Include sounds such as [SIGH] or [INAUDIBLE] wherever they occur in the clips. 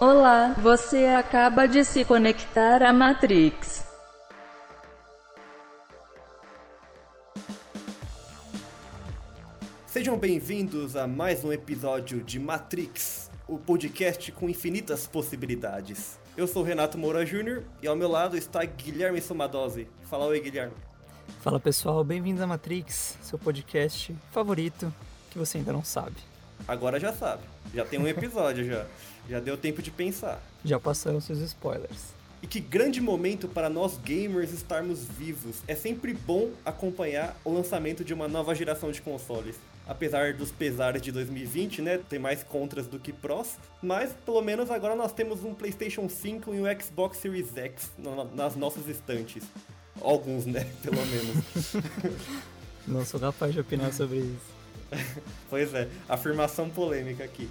Olá, você acaba de se conectar à Matrix. Sejam bem-vindos a mais um episódio de Matrix, o podcast com infinitas possibilidades. Eu sou Renato Moura Júnior e ao meu lado está Guilherme Somadose. Fala oi, Guilherme. Fala pessoal, bem-vindos a Matrix, seu podcast favorito que você ainda não sabe. Agora já sabe, já tem um episódio já, já deu tempo de pensar. Já passaram seus spoilers. E que grande momento para nós gamers estarmos vivos. É sempre bom acompanhar o lançamento de uma nova geração de consoles. Apesar dos pesares de 2020, né? Tem mais contras do que prós. Mas pelo menos agora nós temos um PlayStation 5 e um Xbox Series X nas nossas estantes. Alguns, né? [LAUGHS] Pelo menos. [LAUGHS] Não sou capaz de opinar sobre isso. [LAUGHS] pois é, afirmação polêmica aqui.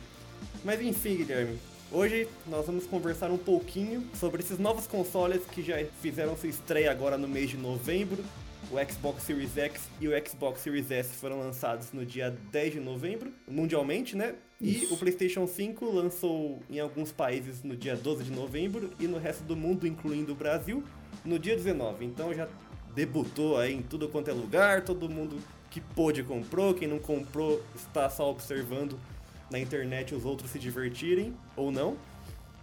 Mas enfim, Guilherme, Hoje nós vamos conversar um pouquinho sobre esses novos consoles que já fizeram sua estreia agora no mês de novembro. O Xbox Series X e o Xbox Series S foram lançados no dia 10 de novembro, mundialmente, né? E Isso. o PlayStation 5 lançou em alguns países no dia 12 de novembro e no resto do mundo, incluindo o Brasil, no dia 19. Então já debutou aí em tudo quanto é lugar, todo mundo que pôde comprou, quem não comprou está só observando na internet os outros se divertirem ou não.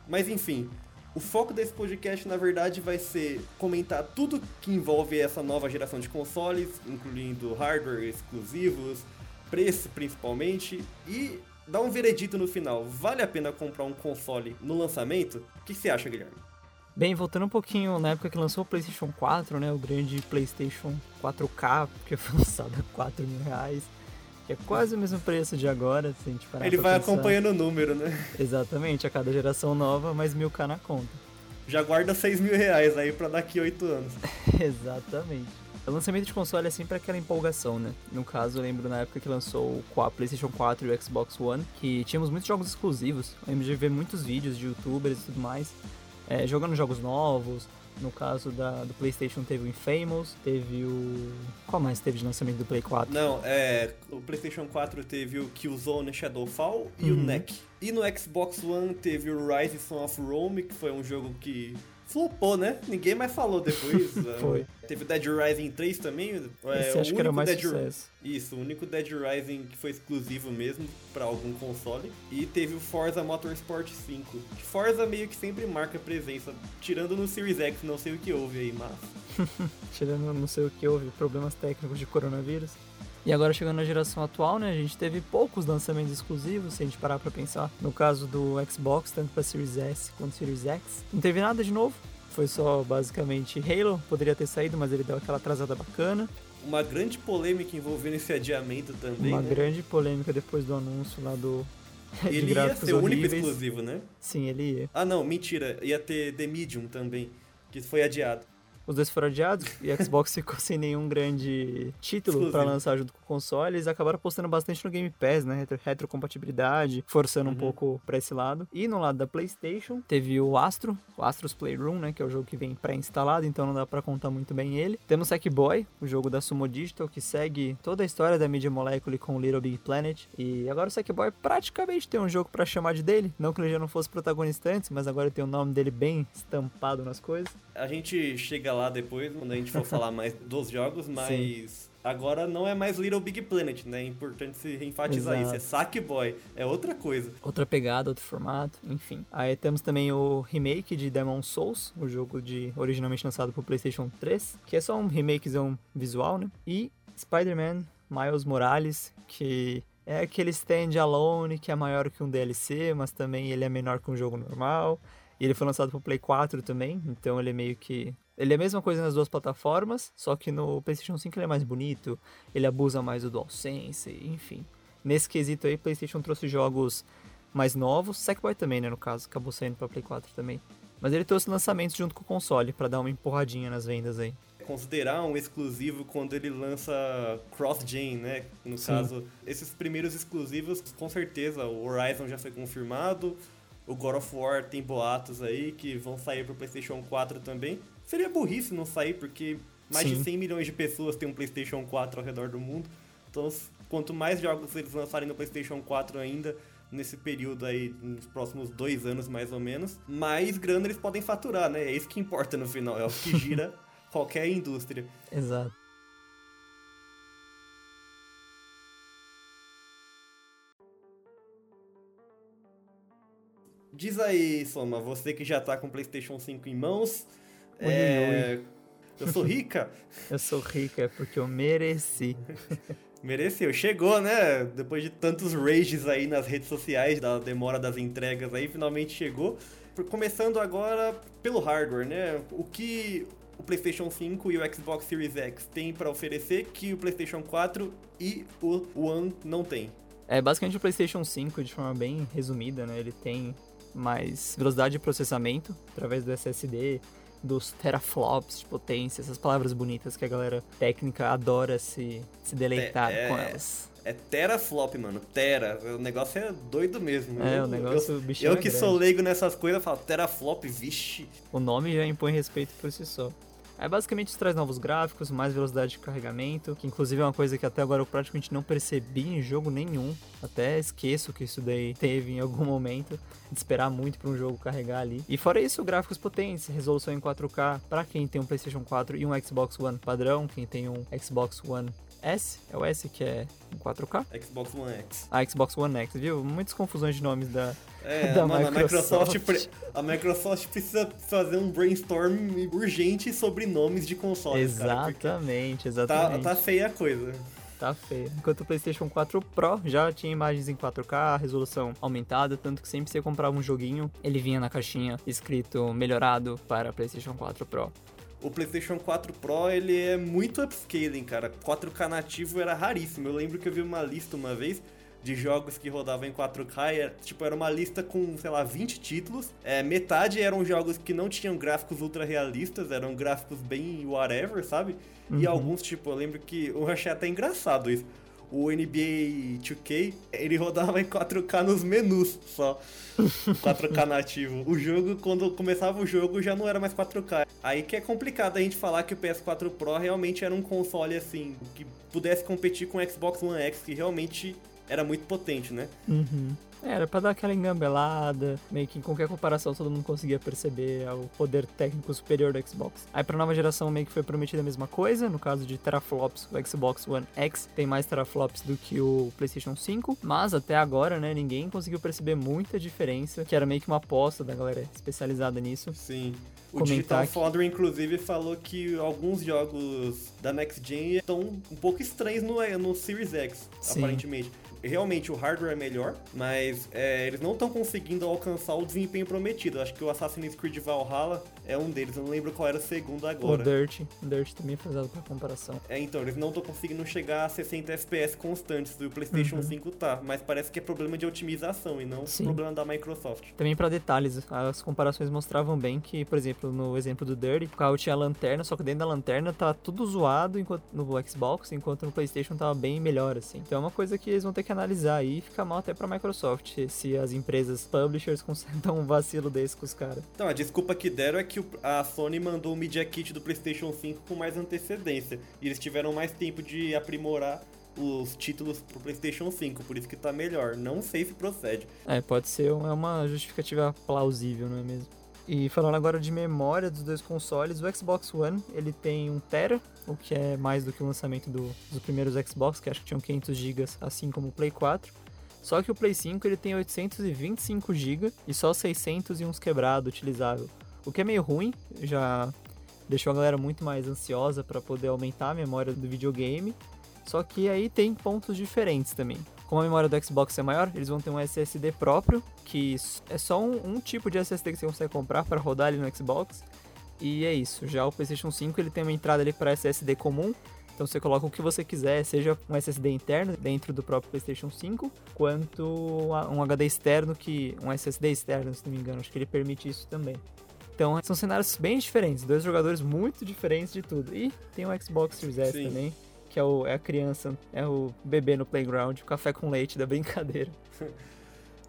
Mas enfim, o foco desse podcast na verdade vai ser comentar tudo que envolve essa nova geração de consoles, incluindo hardware exclusivos, preço principalmente e dar um veredito no final. Vale a pena comprar um console no lançamento? O que você acha, Guilherme? Bem, voltando um pouquinho na época que lançou o PlayStation 4, né, o grande PlayStation 4K, que foi [LAUGHS] lançado a 4 mil reais que é quase o mesmo preço de agora, se a gente parar Ele vai pensar. acompanhando o número, né? Exatamente, a cada geração nova, mais mil K na conta. Já guarda 6 mil reais aí pra daqui 8 anos. [LAUGHS] Exatamente. O lançamento de console é sempre aquela empolgação, né? No caso, eu lembro na época que lançou o PlayStation 4 e o Xbox One, que tínhamos muitos jogos exclusivos. Eu lembro de ver muitos vídeos de youtubers e tudo mais, é, jogando jogos novos, no caso da, do PlayStation teve o Infamous, teve o. Qual mais teve de lançamento do Play 4? Não, é. O PlayStation 4 teve o Killzone Shadowfall e uhum. o NEC. E no Xbox One teve o Rise of Rome, que foi um jogo que flopou, né? Ninguém mais falou depois. [LAUGHS] Foi. Teve Dead Rising 3 também. É, Esse acho que era mais Dead... sucesso. Isso, o único Dead Rising que foi exclusivo mesmo para algum console. E teve o Forza Motorsport 5. Forza meio que sempre marca presença. Tirando no Series X, não sei o que houve aí, mas... [LAUGHS] Tirando não sei o que houve, problemas técnicos de coronavírus. E agora chegando na geração atual, né, a gente teve poucos lançamentos exclusivos, se a gente parar para pensar. No caso do Xbox, tanto para Series S quanto Series X, não teve nada de novo. Foi só basicamente Halo, poderia ter saído, mas ele deu aquela atrasada bacana. Uma grande polêmica envolvendo esse adiamento também. Uma né? grande polêmica depois do anúncio lá do. [LAUGHS] Ele ia ser o único exclusivo, né? Sim, ele ia. Ah, não, mentira. Ia ter The Medium também, que foi adiado. Os dois foram adiados e a Xbox [LAUGHS] ficou sem nenhum grande título para lançar junto com o console. Eles acabaram apostando bastante no Game Pass, né? Retro retrocompatibilidade, forçando uhum. um pouco para esse lado. E no lado da PlayStation, teve o Astro, o Astro's Playroom, né? Que é o jogo que vem pré-instalado, então não dá para contar muito bem ele. Temos Sackboy, o jogo da Sumo Digital, que segue toda a história da Media Molecule com Little Big Planet. E agora o Sackboy praticamente tem um jogo para chamar de dele. Não que ele já não fosse protagonista antes, mas agora tem o nome dele bem estampado nas coisas. A gente chega lá depois, quando a gente for falar mais dos jogos, mas Sim. agora não é mais Little Big Planet, né? É importante se enfatizar Exato. isso. É Sackboy, é outra coisa. Outra pegada, outro formato, enfim. Aí temos também o remake de Demon Souls, o jogo de originalmente lançado pro PlayStation 3, que é só um remakezão visual, né? E Spider-Man Miles Morales, que é aquele stand-alone que é maior que um DLC, mas também ele é menor que um jogo normal. E ele foi lançado pro Play 4 também, então ele é meio que ele é a mesma coisa nas duas plataformas, só que no PlayStation 5 ele é mais bonito, ele abusa mais do DualSense, enfim. Nesse quesito aí, PlayStation trouxe jogos mais novos, Sackboy também, né, no caso, acabou saindo para Play 4 também. Mas ele trouxe lançamentos junto com o console para dar uma empurradinha nas vendas aí. Considerar um exclusivo quando ele lança cross-gen, né? No Sim. caso, esses primeiros exclusivos, com certeza, o Horizon já foi confirmado, o God of War tem boatos aí que vão sair pro PlayStation 4 também. Seria burrice não sair, porque mais Sim. de 100 milhões de pessoas têm um PlayStation 4 ao redor do mundo. Então, quanto mais jogos eles lançarem no PlayStation 4 ainda, nesse período aí, nos próximos dois anos mais ou menos, mais grana eles podem faturar, né? É isso que importa no final, é o que gira [LAUGHS] qualquer indústria. Exato. Diz aí, Soma, você que já tá com o PlayStation 5 em mãos. É... Eu sou rica? [LAUGHS] eu sou rica é porque eu mereci. [LAUGHS] Mereceu, chegou, né? Depois de tantos rages aí nas redes sociais, da demora das entregas aí, finalmente chegou. Começando agora pelo hardware, né? O que o PlayStation 5 e o Xbox Series X têm para oferecer que o PlayStation 4 e o One não têm? É, basicamente o PlayStation 5, de forma bem resumida, né? Ele tem mais velocidade de processamento através do SSD, dos teraflops de potência, essas palavras bonitas que a galera técnica adora se, se deleitar é, com elas. É teraflop, mano. Tera. O negócio é doido mesmo. É, eu, o negócio, eu, o bichinho Eu é que grande. sou leigo nessas coisas, falo teraflop, vixe. O nome já impõe respeito por si só. Aí basicamente isso traz novos gráficos, mais velocidade de carregamento, que inclusive é uma coisa que até agora eu praticamente não percebi em jogo nenhum. Até esqueço que isso daí [LAUGHS] teve em algum momento, de esperar muito para um jogo carregar ali. E fora isso, gráficos potentes, resolução em 4K para quem tem um PlayStation 4 e um Xbox One padrão, quem tem um Xbox One S, é o S que é em 4K? Xbox One X. Ah, Xbox One X, viu? Muitas confusões de nomes da, é, [LAUGHS] da mano, Microsoft. A Microsoft, a Microsoft precisa fazer um brainstorm urgente sobre nomes de consoles, Exatamente, cara, exatamente. Tá, tá feia a coisa. Tá feio. Enquanto o PlayStation 4 Pro já tinha imagens em 4K, resolução aumentada, tanto que sempre que você comprava um joguinho, ele vinha na caixinha escrito melhorado para PlayStation 4 Pro o PlayStation 4 Pro ele é muito upscaling, cara. 4K nativo era raríssimo. Eu lembro que eu vi uma lista uma vez de jogos que rodavam em 4K, era, tipo, era uma lista com, sei lá, 20 títulos. É, metade eram jogos que não tinham gráficos ultra realistas, eram gráficos bem whatever, sabe? Uhum. E alguns, tipo, eu lembro que eu achei até engraçado isso o NBA 2K, ele rodava em 4K nos menus só. 4K nativo. O jogo, quando começava o jogo, já não era mais 4K. Aí que é complicado a gente falar que o PS4 Pro realmente era um console assim, que pudesse competir com o Xbox One X, que realmente era muito potente, né? Uhum. Era pra dar aquela engambelada, meio que em qualquer comparação todo mundo conseguia perceber o poder técnico superior do Xbox. Aí pra nova geração meio que foi prometida a mesma coisa, no caso de teraflops, o Xbox One X tem mais teraflops do que o PlayStation 5, mas até agora, né, ninguém conseguiu perceber muita diferença, que era meio que uma aposta da galera especializada nisso. Sim. O Digital Foundry, inclusive, falou que alguns jogos da Next Gen estão um pouco estranhos no, no Series X, Sim. aparentemente realmente o hardware é melhor, mas é, eles não estão conseguindo alcançar o desempenho prometido. Acho que o Assassin's Creed Valhalla é um deles, eu não lembro qual era o segundo agora. O Dirt, o Dirt também foi usado para comparação. É, então, eles não estão conseguindo chegar a 60 FPS constantes, e o PlayStation uhum. 5 tá, mas parece que é problema de otimização e não Sim. problema da Microsoft. Também para detalhes, as comparações mostravam bem que, por exemplo, no exemplo do Dirt, o carro tinha lanterna, só que dentro da lanterna tá tudo zoado enquanto, no Xbox, enquanto no PlayStation tava bem melhor, assim. Então é uma coisa que eles vão ter que analisar aí e fica mal até pra Microsoft se as empresas publishers conseguem dar [LAUGHS] um vacilo desse com os caras. Então, a desculpa que deram é que a Sony mandou o Media Kit do PlayStation 5 com mais antecedência. E eles tiveram mais tempo de aprimorar os títulos pro PlayStation 5, por isso que tá melhor. Não sei se procede. É, pode ser uma justificativa plausível, não é mesmo? E falando agora de memória dos dois consoles, o Xbox One ele tem 1 tera, o que é mais do que o lançamento do, dos primeiros Xbox, que acho que tinham 500 GB, assim como o Play 4. Só que o Play 5 ele tem 825 GB e só 600 e uns quebrado utilizável, o que é meio ruim, já deixou a galera muito mais ansiosa para poder aumentar a memória do videogame. Só que aí tem pontos diferentes também. Como a memória do Xbox é maior, eles vão ter um SSD próprio, que é só um, um tipo de SSD que você consegue comprar para rodar ali no Xbox. E é isso. Já o PlayStation 5 ele tem uma entrada ali para SSD comum, então você coloca o que você quiser, seja um SSD interno dentro do próprio PlayStation 5, quanto um HD externo que um SSD externo, se não me engano, acho que ele permite isso também. Então são cenários bem diferentes, dois jogadores muito diferentes de tudo. E tem o Xbox Series S Sim. também, que é, o, é a criança, é o bebê no playground, o café com leite da brincadeira. [LAUGHS]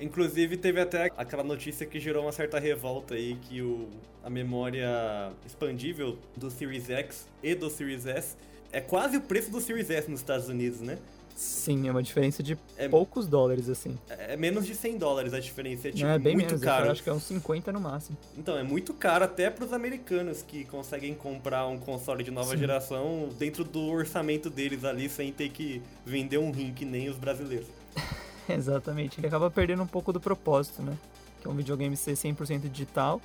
Inclusive teve até aquela notícia que gerou uma certa revolta aí que o, a memória expandível do Series X e do Series S é quase o preço do Series S nos Estados Unidos, né? Sim, é uma diferença de É- poucos dólares, assim. É é menos de 100 dólares a diferença, é tipo é bem muito menos, caro. eu acho que é uns 50 no máximo. Então, é muito caro até pros americanos que conseguem comprar um console de nova Sim. geração dentro do orçamento deles ali, sem ter que vender um rim que nem os brasileiros. [LAUGHS] Exatamente, ele acaba perdendo um pouco do propósito, né? Que é um videogame ser 100% digital,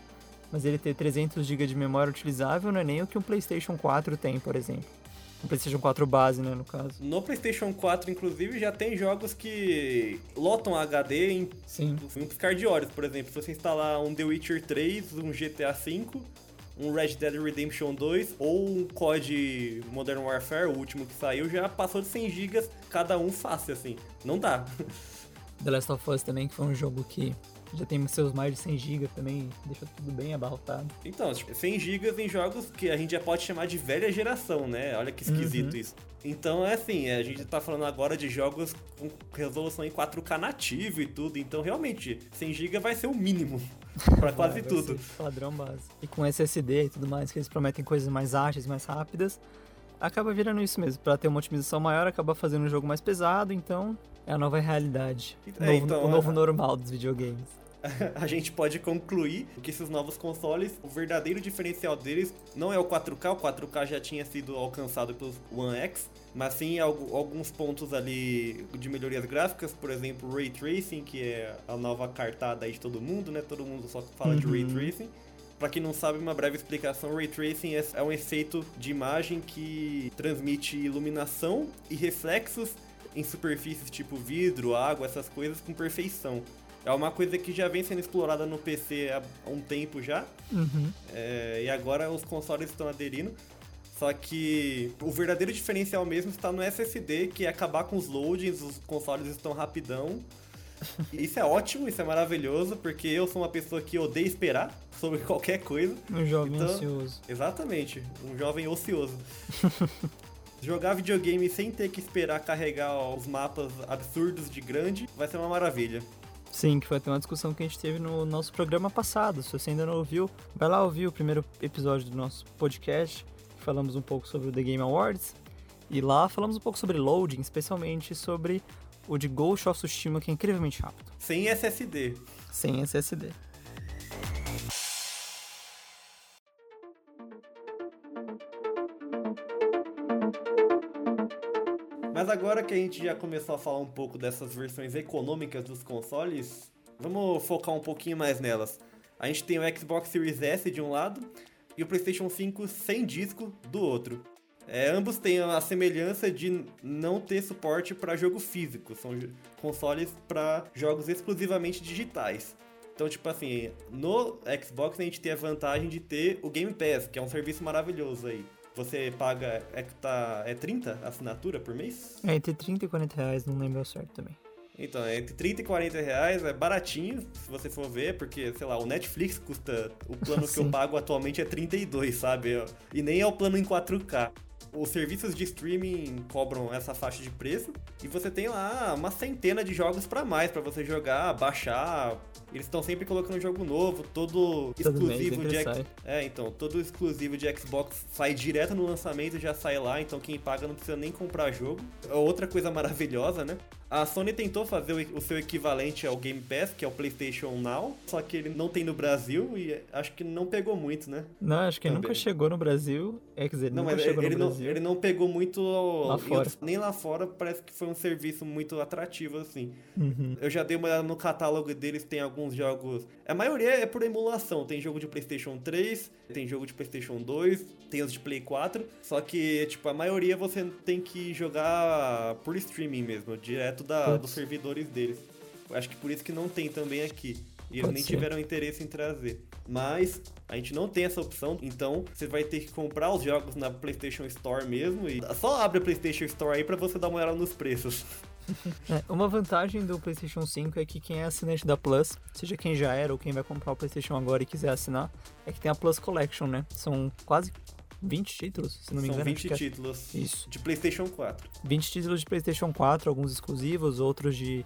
mas ele ter 300 GB de memória utilizável não é nem o que um PlayStation 4 tem, por exemplo. Um PlayStation 4 base, né, no caso. No PlayStation 4, inclusive, já tem jogos que lotam HD em Sim. um piscar de olhos, por exemplo. Se você instalar um The Witcher 3, um GTA V, um Red Dead Redemption 2 ou um COD Modern Warfare, o último que saiu, já passou de 100 GB cada um fácil, assim. Não dá. [LAUGHS] The Last of Us também, que foi um jogo que já tem seus mais de 100 GB também, deixa tudo bem abarrotado. Então, tipo, 100 GB em jogos que a gente já pode chamar de velha geração, né? Olha que esquisito isso. Então é assim, a gente tá falando agora de jogos com resolução em 4K nativo e tudo, então realmente 100 GB vai ser o mínimo [LAUGHS] pra quase tudo. Padrão base. E com SSD e tudo mais, que eles prometem coisas mais ágeis, mais rápidas, acaba virando isso mesmo. Pra ter uma otimização maior, acaba fazendo um jogo mais pesado, então é a nova realidade. O É, novo, então, o novo normal dos videogames. [LAUGHS] a gente pode concluir que esses novos consoles, o verdadeiro diferencial deles não é o 4K, o 4K já tinha sido alcançado pelos One X, mas sim algu- alguns pontos ali de melhorias gráficas, por exemplo, Ray Tracing, que é a nova cartada aí de todo mundo, né? Todo mundo só fala de Ray Uhum. Tracing. Pra quem não sabe, uma breve explicação, Ray Tracing é é um efeito de imagem que transmite iluminação e reflexos em superfícies tipo vidro, água, essas coisas com perfeição. É uma coisa que já vem sendo explorada no PC há um tempo já, Uhum. é, e agora os consoles estão aderindo. Só que o verdadeiro diferencial mesmo está no SSD, que é acabar com os loadings, os consoles estão rapidão. Isso é ótimo, isso é maravilhoso, porque eu sou uma pessoa que odeia esperar sobre [LAUGHS] qualquer coisa. Um jovem Então- ansioso. Exatamente, um jovem ocioso. [LAUGHS] Jogar videogame sem ter que esperar carregar os mapas absurdos de grande vai ser uma maravilha. Sim, que foi até uma discussão que a gente teve no nosso programa passado. Se você ainda não ouviu, vai lá ouvir o primeiro episódio do nosso podcast. que Falamos um pouco sobre o The Game Awards. E lá falamos um pouco sobre loading, especialmente sobre o de Ghost of Tsushima, que é incrivelmente rápido. Sem SSD. Sem SSD. Mas agora que a gente já começou a falar um pouco dessas versões econômicas dos consoles, vamos focar um pouquinho mais nelas. A gente tem o Xbox Series S de um lado e o PlayStation 5 sem disco do outro. É, ambos têm a semelhança de não ter suporte para jogo físico, são consoles para jogos exclusivamente digitais. Então, tipo assim, no Xbox a gente tem a vantagem de ter o Game Pass, que é um serviço maravilhoso aí. Você paga, é, tá, é 30 a assinatura por mês? É entre 30 e 40 reais, não lembro certo também. Então, é entre 30 e 40 reais, é baratinho, se você for ver, porque, sei lá, o Netflix custa. O plano que eu [LAUGHS] pago atualmente é 32, sabe? E nem é o plano em 4K. Os serviços de streaming cobram essa faixa de preço e você tem lá uma centena de jogos pra mais pra você jogar, baixar. Eles estão sempre colocando jogo novo, todo Todo exclusivo de X- é, então, todo exclusivo de Xbox sai direto no lançamento e já sai lá, então quem paga não precisa nem comprar jogo. É Outra coisa maravilhosa, né? A Sony tentou fazer o, seu equivalente ao Game Pass, que é o PlayStation Now, só que ele não tem no Brasil e acho que não pegou muito, né? Não, acho que Também. nunca chegou no Brasil. É, quer dizer, Não, nunca chegou ele no não, Brasil. ele não pegou muito Lá fora. outros- nem lá fora, parece que foi um serviço muito atrativo assim. Uhum. Eu já dei uma olhada no catálogo deles, tem alguns jogos. A maioria é por emulação. Tem jogo de PlayStation 3, tem jogo de PlayStation 2, tem os de Play 4. Só que, tipo, a maioria você tem que jogar por streaming mesmo, direto da, dos servidores deles. Eu acho que por isso que não tem também aqui. E eles Pode nem ser. tiveram interesse em trazer. Mas a gente não tem essa opção, então você vai ter que comprar os jogos na PlayStation Store mesmo. E só abre a PlayStation Store aí pra você dar uma olhada nos preços. [LAUGHS] É, uma vantagem do PlayStation 5 é que quem é assinante da Plus, seja quem já era ou quem vai comprar o PlayStation agora e quiser assinar, é que tem a Plus Collection, né? São quase 20 títulos, se não me São engano. 20 acho que é títulos Isso. de PlayStation 4. 20 títulos de PlayStation 4, alguns exclusivos, outros de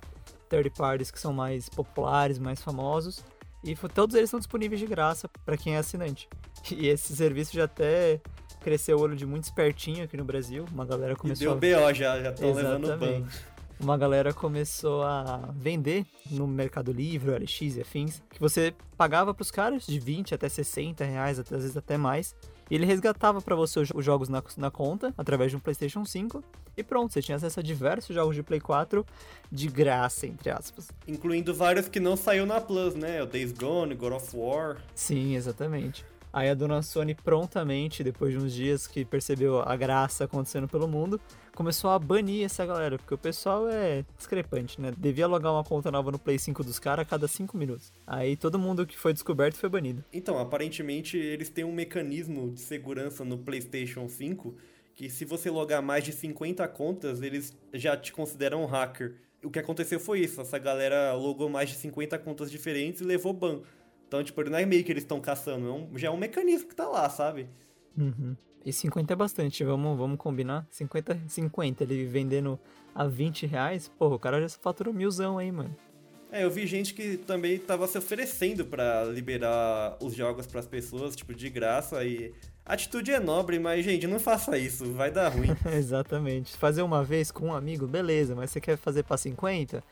third parties que são mais populares, mais famosos. E todos eles estão disponíveis de graça para quem é assinante. [LAUGHS] E esse serviço já até cresceu o olho de muito espertinho aqui no Brasil. Uma galera E começou deu a... BO já, já estão levando ban. Exatamente. Uma galera começou a vender no Mercado Livre, LX e afins, que você pagava pros caras de 20 até 60 reais, às vezes até mais. E ele resgatava pra você os jogos na, na conta, através de um PlayStation 5. E pronto, você tinha acesso a diversos jogos de Play 4 de graça, entre aspas. Incluindo vários que não saiu na Plus, né? O Days Gone, God of War. Sim, exatamente. Aí a dona Sony prontamente, depois de uns dias que percebeu a graça acontecendo pelo mundo, começou a banir essa galera, porque o pessoal é discrepante, né? Devia logar uma conta nova no Play 5 dos caras a cada 5 minutos. Aí todo mundo que foi descoberto foi banido. Então, aparentemente eles têm um mecanismo de segurança no PlayStation 5 que se você logar mais de 50 contas, eles já te consideram um hacker. O que aconteceu foi isso, essa galera logou mais de 50 contas diferentes e levou ban. Então, tipo, não é meio que eles estão caçando, é um- já é um mecanismo que tá lá, sabe? Uhum. E 50 é bastante, vamos, vamos combinar? 50, 50, ele vendendo a 20 reais, porra, o cara já faturou milzão aí, mano. É, eu vi gente que também tava se oferecendo pra liberar os jogos pras pessoas, tipo, de graça e... A atitude é nobre, mas, gente, não faça isso, vai dar ruim. [LAUGHS] Exatamente. Fazer uma vez com um amigo, beleza, mas você quer fazer pra 50?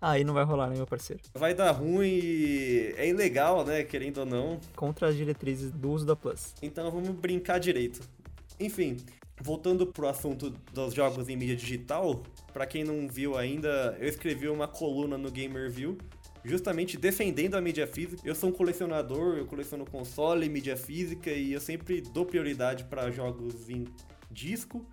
Aí não vai rolar, né, meu parceiro? Vai dar ruim e é ilegal, né, querendo ou não. Contra as diretrizes do uso da Plus. Então vamos brincar direito. Enfim, voltando pro assunto dos jogos em mídia digital, pra quem não viu ainda, eu escrevi uma coluna no Gamer View justamente defendendo a mídia física. Eu sou um colecionador, eu coleciono console, mídia física e eu sempre dou prioridade pra jogos em disco,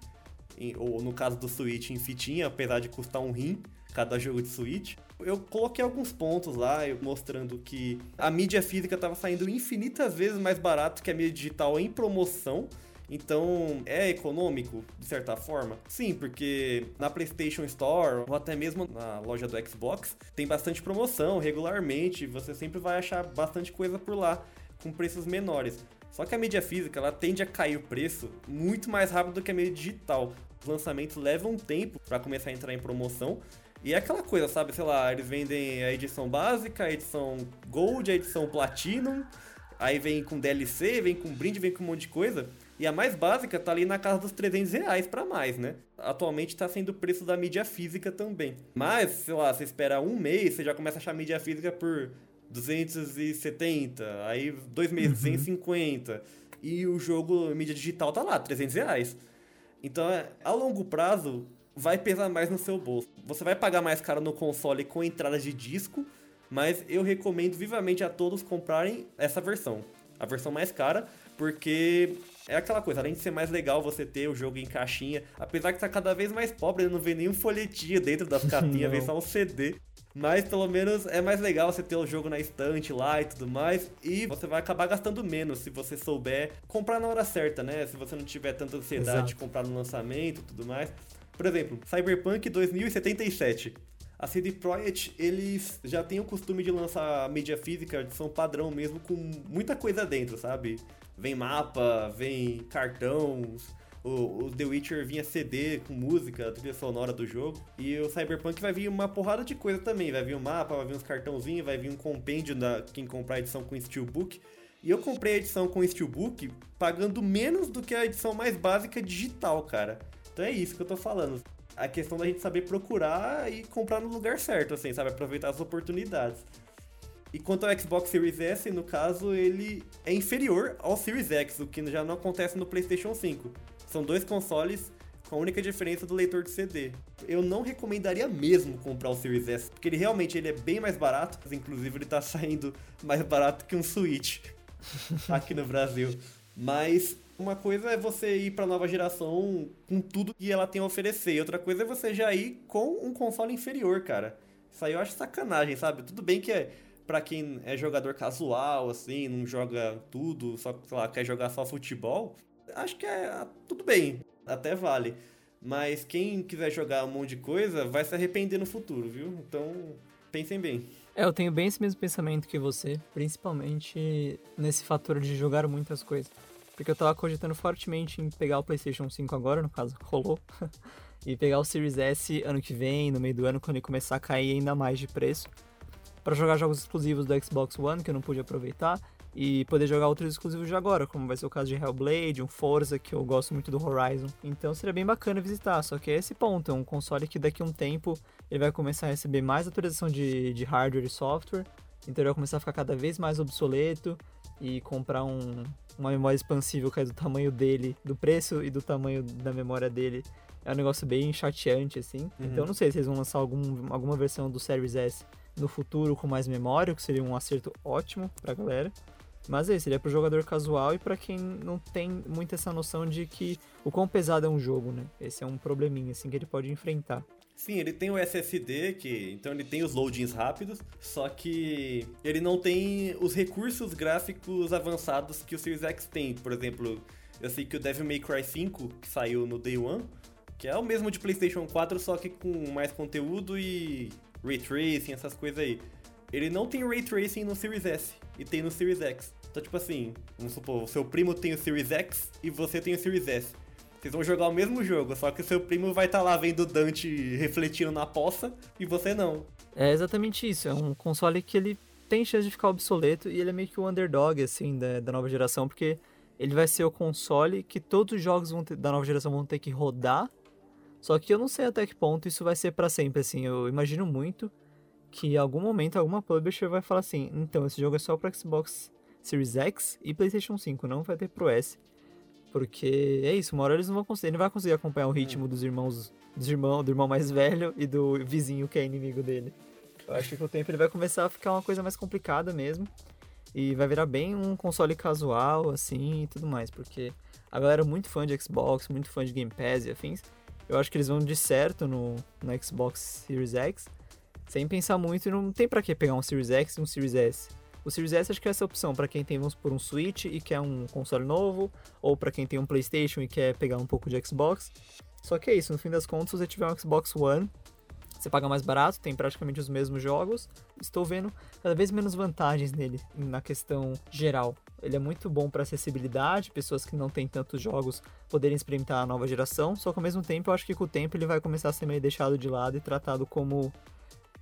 em- ou no caso do Switch em fitinha, apesar de custar um rim cada jogo de Switch. Eu coloquei alguns pontos lá, mostrando que a mídia física estava saindo infinitas vezes mais barato que a mídia digital em promoção. Então, é econômico, de certa forma? Sim, porque na PlayStation Store, ou até mesmo na loja do Xbox, tem bastante promoção regularmente, você sempre vai achar bastante coisa por lá, com preços menores. Só que a mídia física, ela tende a cair o preço muito mais rápido do que a mídia digital. Os lançamentos levam um tempo para começar a entrar em promoção, e é aquela coisa, sabe? Sei lá, eles vendem a edição básica, a edição Gold, a edição Platinum, aí vem com DLC, vem com brinde, vem com um monte de coisa. E a mais básica tá ali na casa dos 300 reais pra mais, né? Atualmente tá sendo o preço da mídia física também. Mas, sei lá, você espera um mês, você já começa a achar mídia física por 270, aí dois meses, 250. E o jogo mídia digital tá lá, 300 reais. Então, é, a longo prazo, vai pesar mais no seu bolso. Você vai pagar mais caro no console com entrada de disco, mas eu recomendo vivamente a todos comprarem essa versão. A versão mais cara, porque é aquela coisa, além de ser mais legal você ter o jogo em caixinha, apesar que tá cada vez mais pobre, não vem nenhum folhetinho dentro das [LAUGHS] capinhas, vem só um CD. Mas pelo menos é mais legal você ter o jogo na estante lá e tudo mais. E você vai acabar gastando menos se você souber comprar na hora certa, né? Se você não tiver tanta ansiedade Exato. de comprar no lançamento e tudo mais. Por exemplo, Cyberpunk 2077. A CD Projekt, eles já têm o costume de lançar mídia física, edição padrão mesmo, com muita coisa dentro, sabe? Vem mapa, vem cartões, o, o The Witcher vinha CD com música, trilha sonora do jogo. E o Cyberpunk vai vir uma porrada de coisa também. Vai vir um mapa, vai vir uns cartãozinhos, vai vir um compêndio da quem comprar a edição com Steelbook. E eu comprei a edição com Steelbook pagando menos do que a edição mais básica digital, cara. Então é isso que eu tô falando. A questão da gente saber procurar e comprar no lugar certo, assim, sabe? Aproveitar as oportunidades. E quanto ao Xbox Series S, no caso, ele é inferior ao Series X, o que já não acontece no PlayStation 5. São dois consoles com a única diferença do leitor de CD. Eu não recomendaria mesmo comprar o Series S, porque ele realmente ele é bem mais barato, inclusive ele tá [LAUGHS] saindo mais barato que um Switch [LAUGHS] aqui no Brasil. Mas uma coisa é você ir pra nova geração com tudo que ela tem a oferecer, e outra coisa é você já ir com um console inferior, cara. Isso aí eu acho sacanagem, sabe? Tudo bem que é pra quem é jogador casual, assim, não joga tudo, só, sei lá, quer jogar só futebol, acho que é tudo bem, até vale. Mas quem quiser jogar um monte de coisa vai se arrepender no futuro, viu? Então, pensem bem. É, eu tenho bem esse mesmo pensamento que você, principalmente nesse fator de jogar muitas coisas. Porque eu tava cogitando fortemente em pegar o PlayStation 5 agora, no caso, rolou. [LAUGHS] e pegar o Series S ano que vem, no meio do ano, quando ele começar a cair ainda mais de preço. Pra jogar jogos exclusivos do Xbox One, que eu não pude aproveitar. E poder jogar outros exclusivos de agora, como vai ser o caso de Hellblade, um Forza, que eu gosto muito do Horizon. Então seria bem bacana visitar, só que é esse ponto, é um console que daqui a um tempo ele vai começar a receber mais atualização de, de hardware e software, então ele vai começar a ficar cada vez mais obsoleto e comprar um, uma memória expansível que é do tamanho dele, do preço e do tamanho da memória dele. É um negócio bem chateante, assim. Uhum. Então não sei se eles vão lançar algum, alguma versão do Series S no futuro com mais memória, o que seria um acerto ótimo pra galera. Mas é, seria pro jogador casual e para quem não tem muito essa noção de que o quão pesado é um jogo, né? Esse é um probleminha, assim, que ele pode enfrentar. Sim, ele tem o SSD, que então ele tem os loadings rápidos, só que ele não tem os recursos gráficos avançados que o Series X tem. Por exemplo, eu sei que o Devil May Cry 5, que saiu no Day One, que é o mesmo de PlayStation 4, só que com mais conteúdo e ray tracing, essas coisas aí. Ele não tem ray tracing no Series S e tem no Series X. Então, tipo assim, vamos supor, o seu primo tem o Series X e você tem o Series S. Vocês vão jogar o mesmo jogo, só que seu primo vai estar tá lá vendo Dante refletindo na poça e você não. É exatamente isso, é um console que ele tem chance de ficar obsoleto e ele é meio que o underdog, assim, da, da nova geração, porque ele vai ser o console que todos os jogos ter, da nova geração vão ter que rodar, só que eu não sei até que ponto isso vai ser para sempre, assim, eu imagino muito que em algum momento alguma publisher vai falar assim, então esse jogo é só para Xbox Series X e PlayStation 5, não vai ter pro S. Porque é isso, uma hora eles não vão conseguir, ele não vai conseguir acompanhar o ritmo dos irmãos, dos irmãos, do irmão mais velho e do vizinho que é inimigo dele. Eu acho que com o tempo ele vai começar a ficar uma coisa mais complicada mesmo. E vai virar bem um console casual, assim, e tudo mais. Porque a galera é muito fã de Xbox, muito fã de Game Pass e afins. Eu acho que eles vão de certo no, no Xbox Series X sem pensar muito, não tem para que pegar um Series X e um Series S. O Series S acho que é essa opção para quem tem, vamos por um Switch e quer um console novo, ou para quem tem um PlayStation e quer pegar um pouco de Xbox. Só que é isso, no fim das contas, se você tiver um Xbox One, você paga mais barato, tem praticamente os mesmos jogos. Estou vendo cada vez menos vantagens nele na questão geral. Ele é muito bom para acessibilidade, pessoas que não têm tantos jogos poderem experimentar a nova geração, só que ao mesmo tempo eu acho que com o tempo ele vai começar a ser meio deixado de lado e tratado como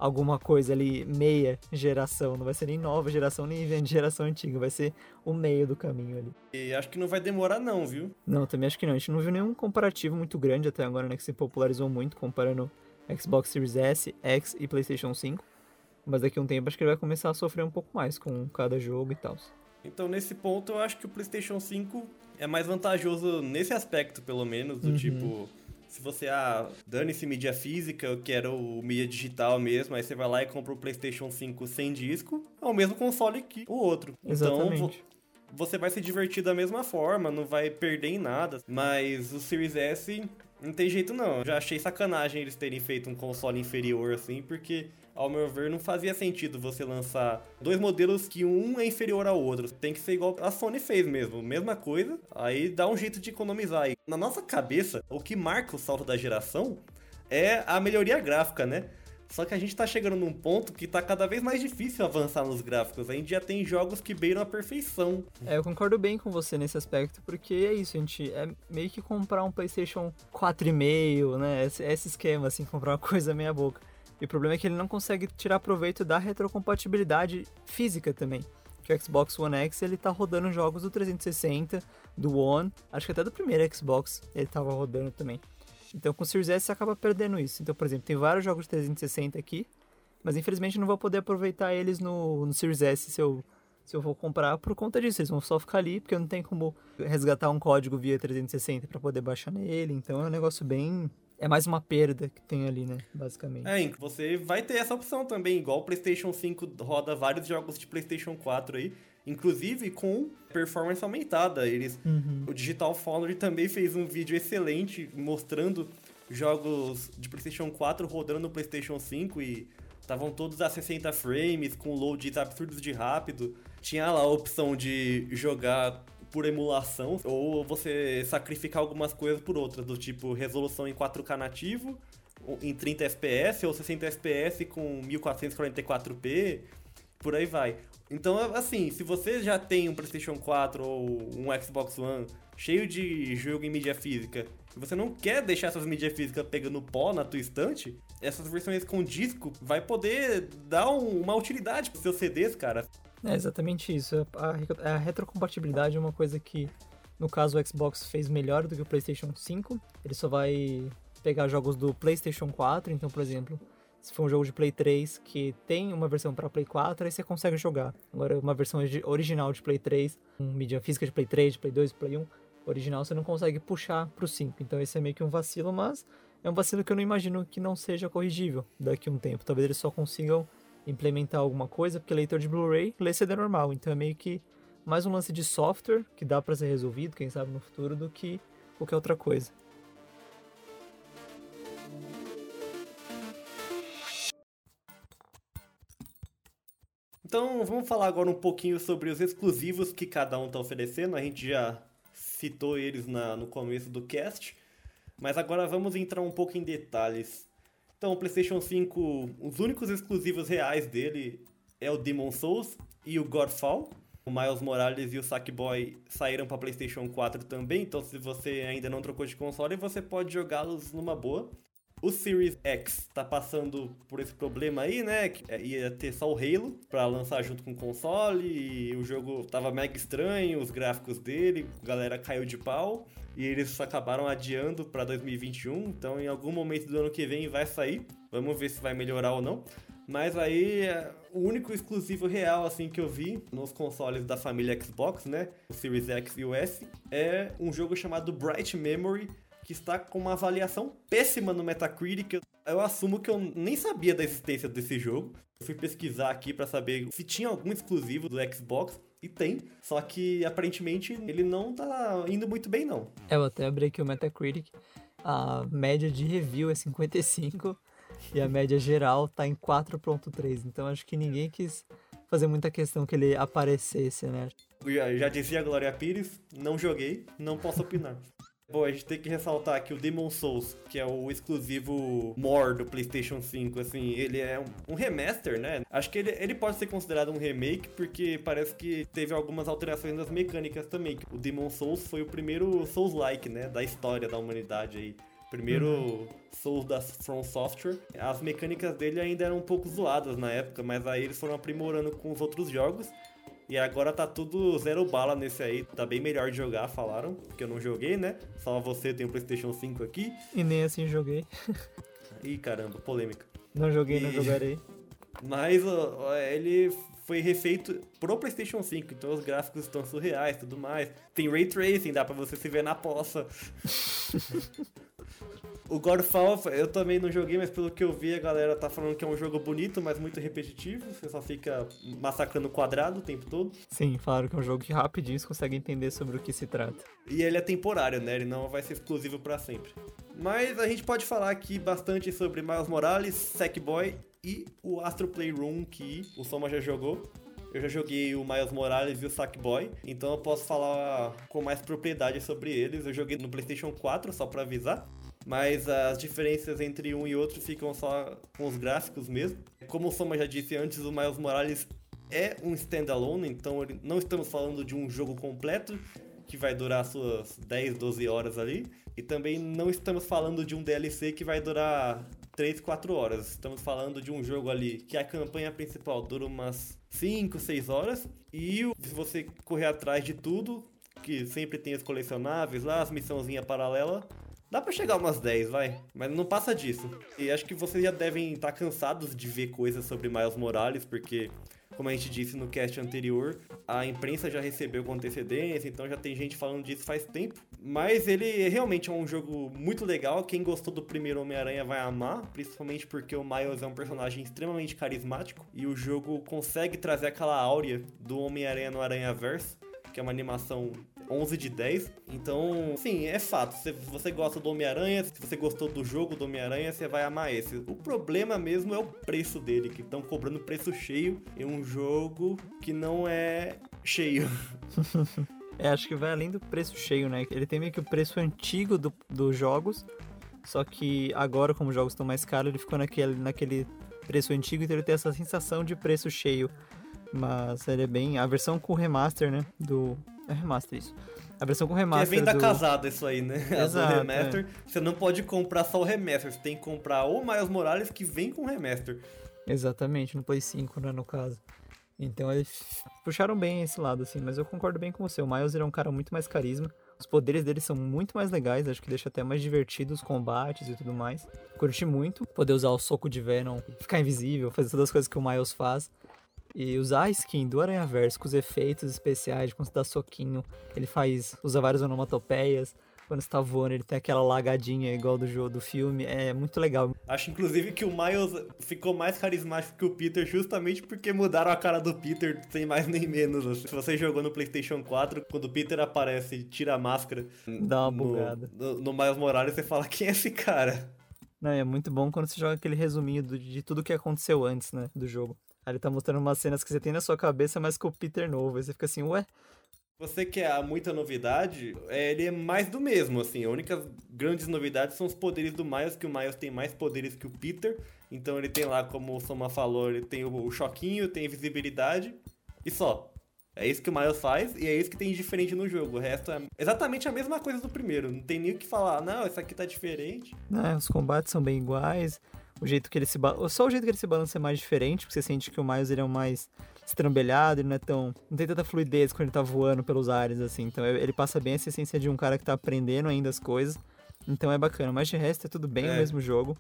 alguma coisa ali, meia geração. Não vai ser nem nova geração, nem geração antiga. Vai ser o meio do caminho ali. E acho que não vai demorar, não, viu? Não, também acho que não. A gente não viu nenhum comparativo muito grande até agora, né? Que se popularizou muito comparando Xbox Series S, X e PlayStation 5. Mas daqui a um tempo acho que ele vai começar a sofrer um pouco mais com cada jogo e tal. Então, nesse ponto, eu acho que o PlayStation 5 é mais vantajoso nesse aspecto, pelo menos, do Uhum. tipo se você, ah, dane-se mídia física, eu quero o mídia digital mesmo, aí você vai lá e compra o PlayStation 5 sem disco, é o mesmo console que o outro. Exatamente. Então, vo- você vai se divertir da mesma forma, não vai perder em nada. Mas o Series S não tem jeito não. Eu Já achei sacanagem eles terem feito um console inferior assim, porque ao meu ver não fazia sentido você lançar dois modelos que um é inferior ao outro. Tem que ser igual a Sony fez mesmo, mesma coisa. Aí dá um jeito de economizar. E na nossa cabeça, o que marca o salto da geração é a melhoria gráfica, né? Só que a gente tá chegando num ponto que tá cada vez mais difícil avançar nos gráficos. A gente já tem jogos que beiram a perfeição. É, eu concordo bem com você nesse aspecto, porque é isso, a gente é meio que comprar um PlayStation 4,5, né? Esse, esse esquema, assim, comprar uma [LAUGHS] coisa meia boca. E o problema é que ele não consegue tirar proveito da retrocompatibilidade física também. Que o Xbox One X, ele tá rodando jogos do 360, do One, acho que até do primeiro Xbox ele tava rodando também. Então com o Series S você acaba perdendo isso. Então, por exemplo, tem vários jogos de 360 aqui, mas infelizmente não vou poder aproveitar eles no, no Series S se eu, se eu for comprar por conta disso. Eles vão só ficar ali, porque eu não tenho como resgatar um código via 360 para poder baixar nele. Então é um negócio bem. É mais uma perda que tem ali, né? Basicamente. É, você vai ter essa opção também, igual o PlayStation 5 roda vários jogos de PlayStation 4 aí, inclusive com performance aumentada. Eles, Uhum. o Digital Foundry também fez um vídeo excelente mostrando jogos de PlayStation 4 rodando no PlayStation 5 e estavam todos a 60 frames com loads absurdos de rápido. Tinha lá a opção de jogar por emulação ou você sacrificar algumas coisas por outras, do tipo resolução em 4K nativo em 30 FPS ou 60 FPS com 1444p, por aí vai. Então, assim, se você já tem um PlayStation 4 ou um Xbox One cheio de jogo em mídia física e você não quer deixar essas mídias físicas pegando pó na tua estante, essas versões com disco vai poder dar um- uma utilidade pros seus CDs, cara. É exatamente isso. A, a retrocompatibilidade é uma coisa que, no caso, o Xbox fez melhor do que o PlayStation 5. Ele só vai pegar jogos do PlayStation 4, então, por exemplo, se for um jogo de Play 3 que tem uma versão para Play 4, aí você consegue jogar. Agora, uma versão original de Play 3, um mídia física de Play 3, de Play 2, de Play 1, original, você não consegue puxar pro 5. Então, esse é meio que um vacilo, mas é um vacilo que eu não imagino que não seja corrigível daqui a um tempo. Talvez eles só consigam implementar alguma coisa, porque leitor de Blu-ray lê CD normal. Então, é meio que mais um lance de software que dá para ser resolvido, quem sabe no futuro, do que qualquer outra coisa. Então vamos falar agora um pouquinho sobre os exclusivos que cada um está oferecendo. A gente já citou eles na, no começo do cast, mas agora vamos entrar um pouco em detalhes. Então, o PlayStation 5, os únicos exclusivos reais dele é o Demon Souls e o Godfall. O Miles Morales e o Sackboy saíram para PlayStation 4 também, então se você ainda não trocou de console, você pode jogá-los numa boa. O Series X tá passando por esse problema aí, né? Que é, ia ter só o Halo para lançar junto com o console e o jogo tava mega estranho, os gráficos dele, a galera caiu de pau e eles acabaram adiando para 2021. Então, em algum momento do ano que vem vai sair. Vamos ver se vai melhorar ou não. Mas aí, é, o único exclusivo real assim que eu vi nos consoles da família Xbox, né, o Series X e o S, é um jogo chamado Bright Memory que está com uma avaliação péssima no Metacritic. Eu assumo que eu nem sabia da existência desse jogo. Eu fui pesquisar aqui para saber se tinha algum exclusivo do Xbox. E tem, só que aparentemente ele não tá indo muito bem, não. É, eu até abri aqui o Metacritic. A média de review é 55 e a média geral tá em 4.3. Então acho que ninguém quis fazer muita questão que ele aparecesse, né? Já, já dizia a Glória Pires, não joguei, não posso opinar. Bom, a gente tem que ressaltar aqui o Demon Souls, que é o exclusivo more do PlayStation 5, assim, ele é um, um remaster, né? Acho que ele, ele pode ser considerado um remake, porque parece que teve algumas alterações nas mecânicas também. O Demon Souls foi o primeiro Souls-like, né, da história da humanidade aí. Primeiro uhum. Souls da From Software. As mecânicas dele ainda eram um pouco zoadas na época, mas aí eles foram aprimorando com os outros jogos. E agora tá tudo zero bala nesse aí. Tá bem melhor de jogar, falaram. Porque eu não joguei, né? Só você tem o PlayStation 5 aqui. E nem assim joguei. [LAUGHS] Ih, caramba, polêmica. Não joguei, e... não jogarei. [LAUGHS] Mas ó, ele foi refeito pro PlayStation 5, então os gráficos estão surreais tudo mais. Tem ray tracing, dá pra você se ver na poça. [LAUGHS] O Godfall, eu também não joguei, mas pelo que eu vi, a galera tá falando que é um jogo bonito, mas muito repetitivo. Você só fica massacrando quadrado o tempo todo. Sim, falaram que é um jogo que rapidinho você consegue entender sobre o que se trata. E ele é temporário, né? Ele não vai ser exclusivo para sempre. Mas a gente pode falar aqui bastante sobre Miles Morales, Sackboy e o Astro Playroom, que o Soma já jogou. Eu já joguei o Miles Morales e o Sackboy, então eu posso falar com mais propriedade sobre eles. Eu joguei no PlayStation 4, só para avisar mas as diferenças entre um e outro ficam só com os gráficos mesmo. Como o Soma já disse antes, o Miles Morales é um standalone, então não estamos falando de um jogo completo que vai durar suas 10, 12 horas ali, e também não estamos falando de um DLC que vai durar 3, 4 horas. Estamos falando de um jogo ali que a campanha principal dura umas 5, 6 horas, e se você correr atrás de tudo, que sempre tem os colecionáveis lá, as missãozinhas paralelas, Dá pra chegar umas 10, vai. Mas não passa disso. E acho que vocês já devem estar cansados de ver coisas sobre Miles Morales, porque, como a gente disse no cast anterior, a imprensa já recebeu com antecedência, então já tem gente falando disso faz tempo. Mas ele realmente é um jogo muito legal. Quem gostou do primeiro Homem-Aranha vai amar, principalmente porque o Miles é um personagem extremamente carismático e o jogo consegue trazer aquela áurea do Homem-Aranha no Aranha Verso que é uma animação 11 de 10. Então, sim, é fato. Se você gosta do Homem-Aranha, se você gostou do jogo do Homem-Aranha, você vai amar esse. O problema mesmo é o preço dele, que estão cobrando preço cheio em um jogo que não é cheio. [LAUGHS] é, acho que vai além do preço cheio, né? Ele tem meio que o preço antigo do, dos jogos, só que agora, como os jogos estão mais caros, ele ficou naquele, naquele preço antigo, então ele tem essa sensação de preço cheio. Mas ele é bem. A versão com remaster, né? Do. É remaster isso. A versão com remaster. Que é bem da casada isso aí, né? [LAUGHS] Exato, remaster. É. Você não pode comprar só o remaster, você tem que comprar o Miles Morales que vem com remaster. Exatamente, no Play 5, né? No caso. Então eles puxaram bem esse lado, assim, mas eu concordo bem com você. O Miles ele é um cara muito mais carisma. Os poderes dele são muito mais legais, acho que deixa até mais divertido os combates e tudo mais. Curti muito poder usar o soco de Venom, ficar invisível, fazer todas as coisas que o Miles faz. E usar a skin do Aranha Verso com os efeitos especiais, quando você dá soquinho, ele faz. usa várias onomatopeias quando você tá voando, ele tem aquela lagadinha igual do jogo do filme. É muito legal. Acho inclusive que o Miles ficou mais carismático que o Peter justamente porque mudaram a cara do Peter sem mais nem menos. Assim. Se você jogou no PlayStation 4, quando o Peter aparece e tira a máscara, dá uma bugada. No, no, no Miles Morales, você fala: quem é esse cara? Não, é muito bom quando você joga aquele resuminho do, de tudo que aconteceu antes, né, do jogo. Aí ele tá mostrando umas cenas que você tem na sua cabeça, mas com o Peter novo. Aí você fica assim, ué, você quer muita novidade, é, ele é mais do mesmo, assim. A única grandes novidades são os poderes do Miles, que o Miles tem mais poderes que o Peter. Então ele tem lá, como o Soma falou, ele tem o choquinho, tem invisibilidade e só. É isso que o Miles faz e é isso que tem de diferente no jogo. O resto é exatamente a mesma coisa do primeiro. Não tem nem o que falar, não, isso aqui tá diferente. É, os combates são bem iguais. O jeito que ele se Só o jeito que ele se balança é mais diferente, porque você sente que o Miles ele é o mais estrambelhado, ele não é tão. não tem tanta fluidez quando ele tá voando pelos ares, assim. Então ele passa bem essa essência de um cara que tá aprendendo ainda as coisas. Então é bacana. Mas de resto é tudo bem é. o mesmo jogo.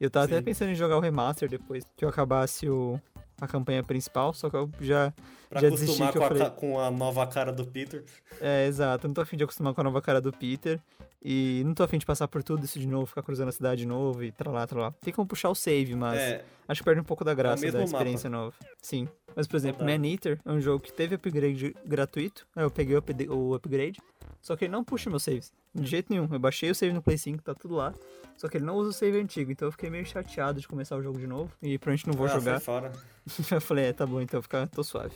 Eu tava Sim. até pensando em jogar o remaster depois que eu acabasse o, a campanha principal, só que eu já. Pra já acostumar com, a, falei... com a nova cara do Peter. É, exato. Eu não tô afim de acostumar com a nova cara do Peter. E não tô afim de passar por tudo isso de novo, ficar cruzando a cidade de novo e tralá, tralá. Tem como puxar o save, mas é, acho que perde um pouco da graça é da experiência mapa. nova. Sim. Mas, por exemplo, Man Eater é um jogo que teve upgrade gratuito. Eu peguei o upgrade, só que ele não puxa meus saves. De jeito nenhum. Eu baixei o save no Play 5, tá tudo lá. Só que ele não usa o save antigo, então eu fiquei meio chateado de começar o jogo de novo. E provavelmente não vou ah, jogar. Fora. [LAUGHS] eu falei, é, tá bom, então fica, tô suave.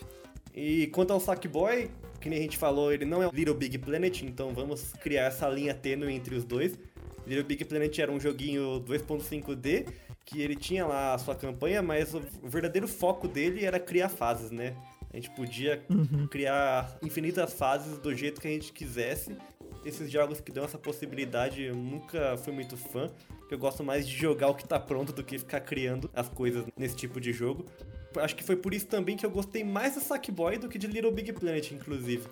E quanto ao Sackboy, que nem a gente falou, ele não é Little Big Planet, então vamos criar essa linha tênue entre os dois. Little Big Planet era um joguinho 2.5D, que ele tinha lá a sua campanha, mas o verdadeiro foco dele era criar fases, né? A gente podia uhum. criar infinitas fases do jeito que a gente quisesse. Esses jogos que dão essa possibilidade eu nunca fui muito fã, porque eu gosto mais de jogar o que tá pronto do que ficar criando as coisas nesse tipo de jogo acho que foi por isso também que eu gostei mais do Sackboy do que de Little Big Planet, inclusive.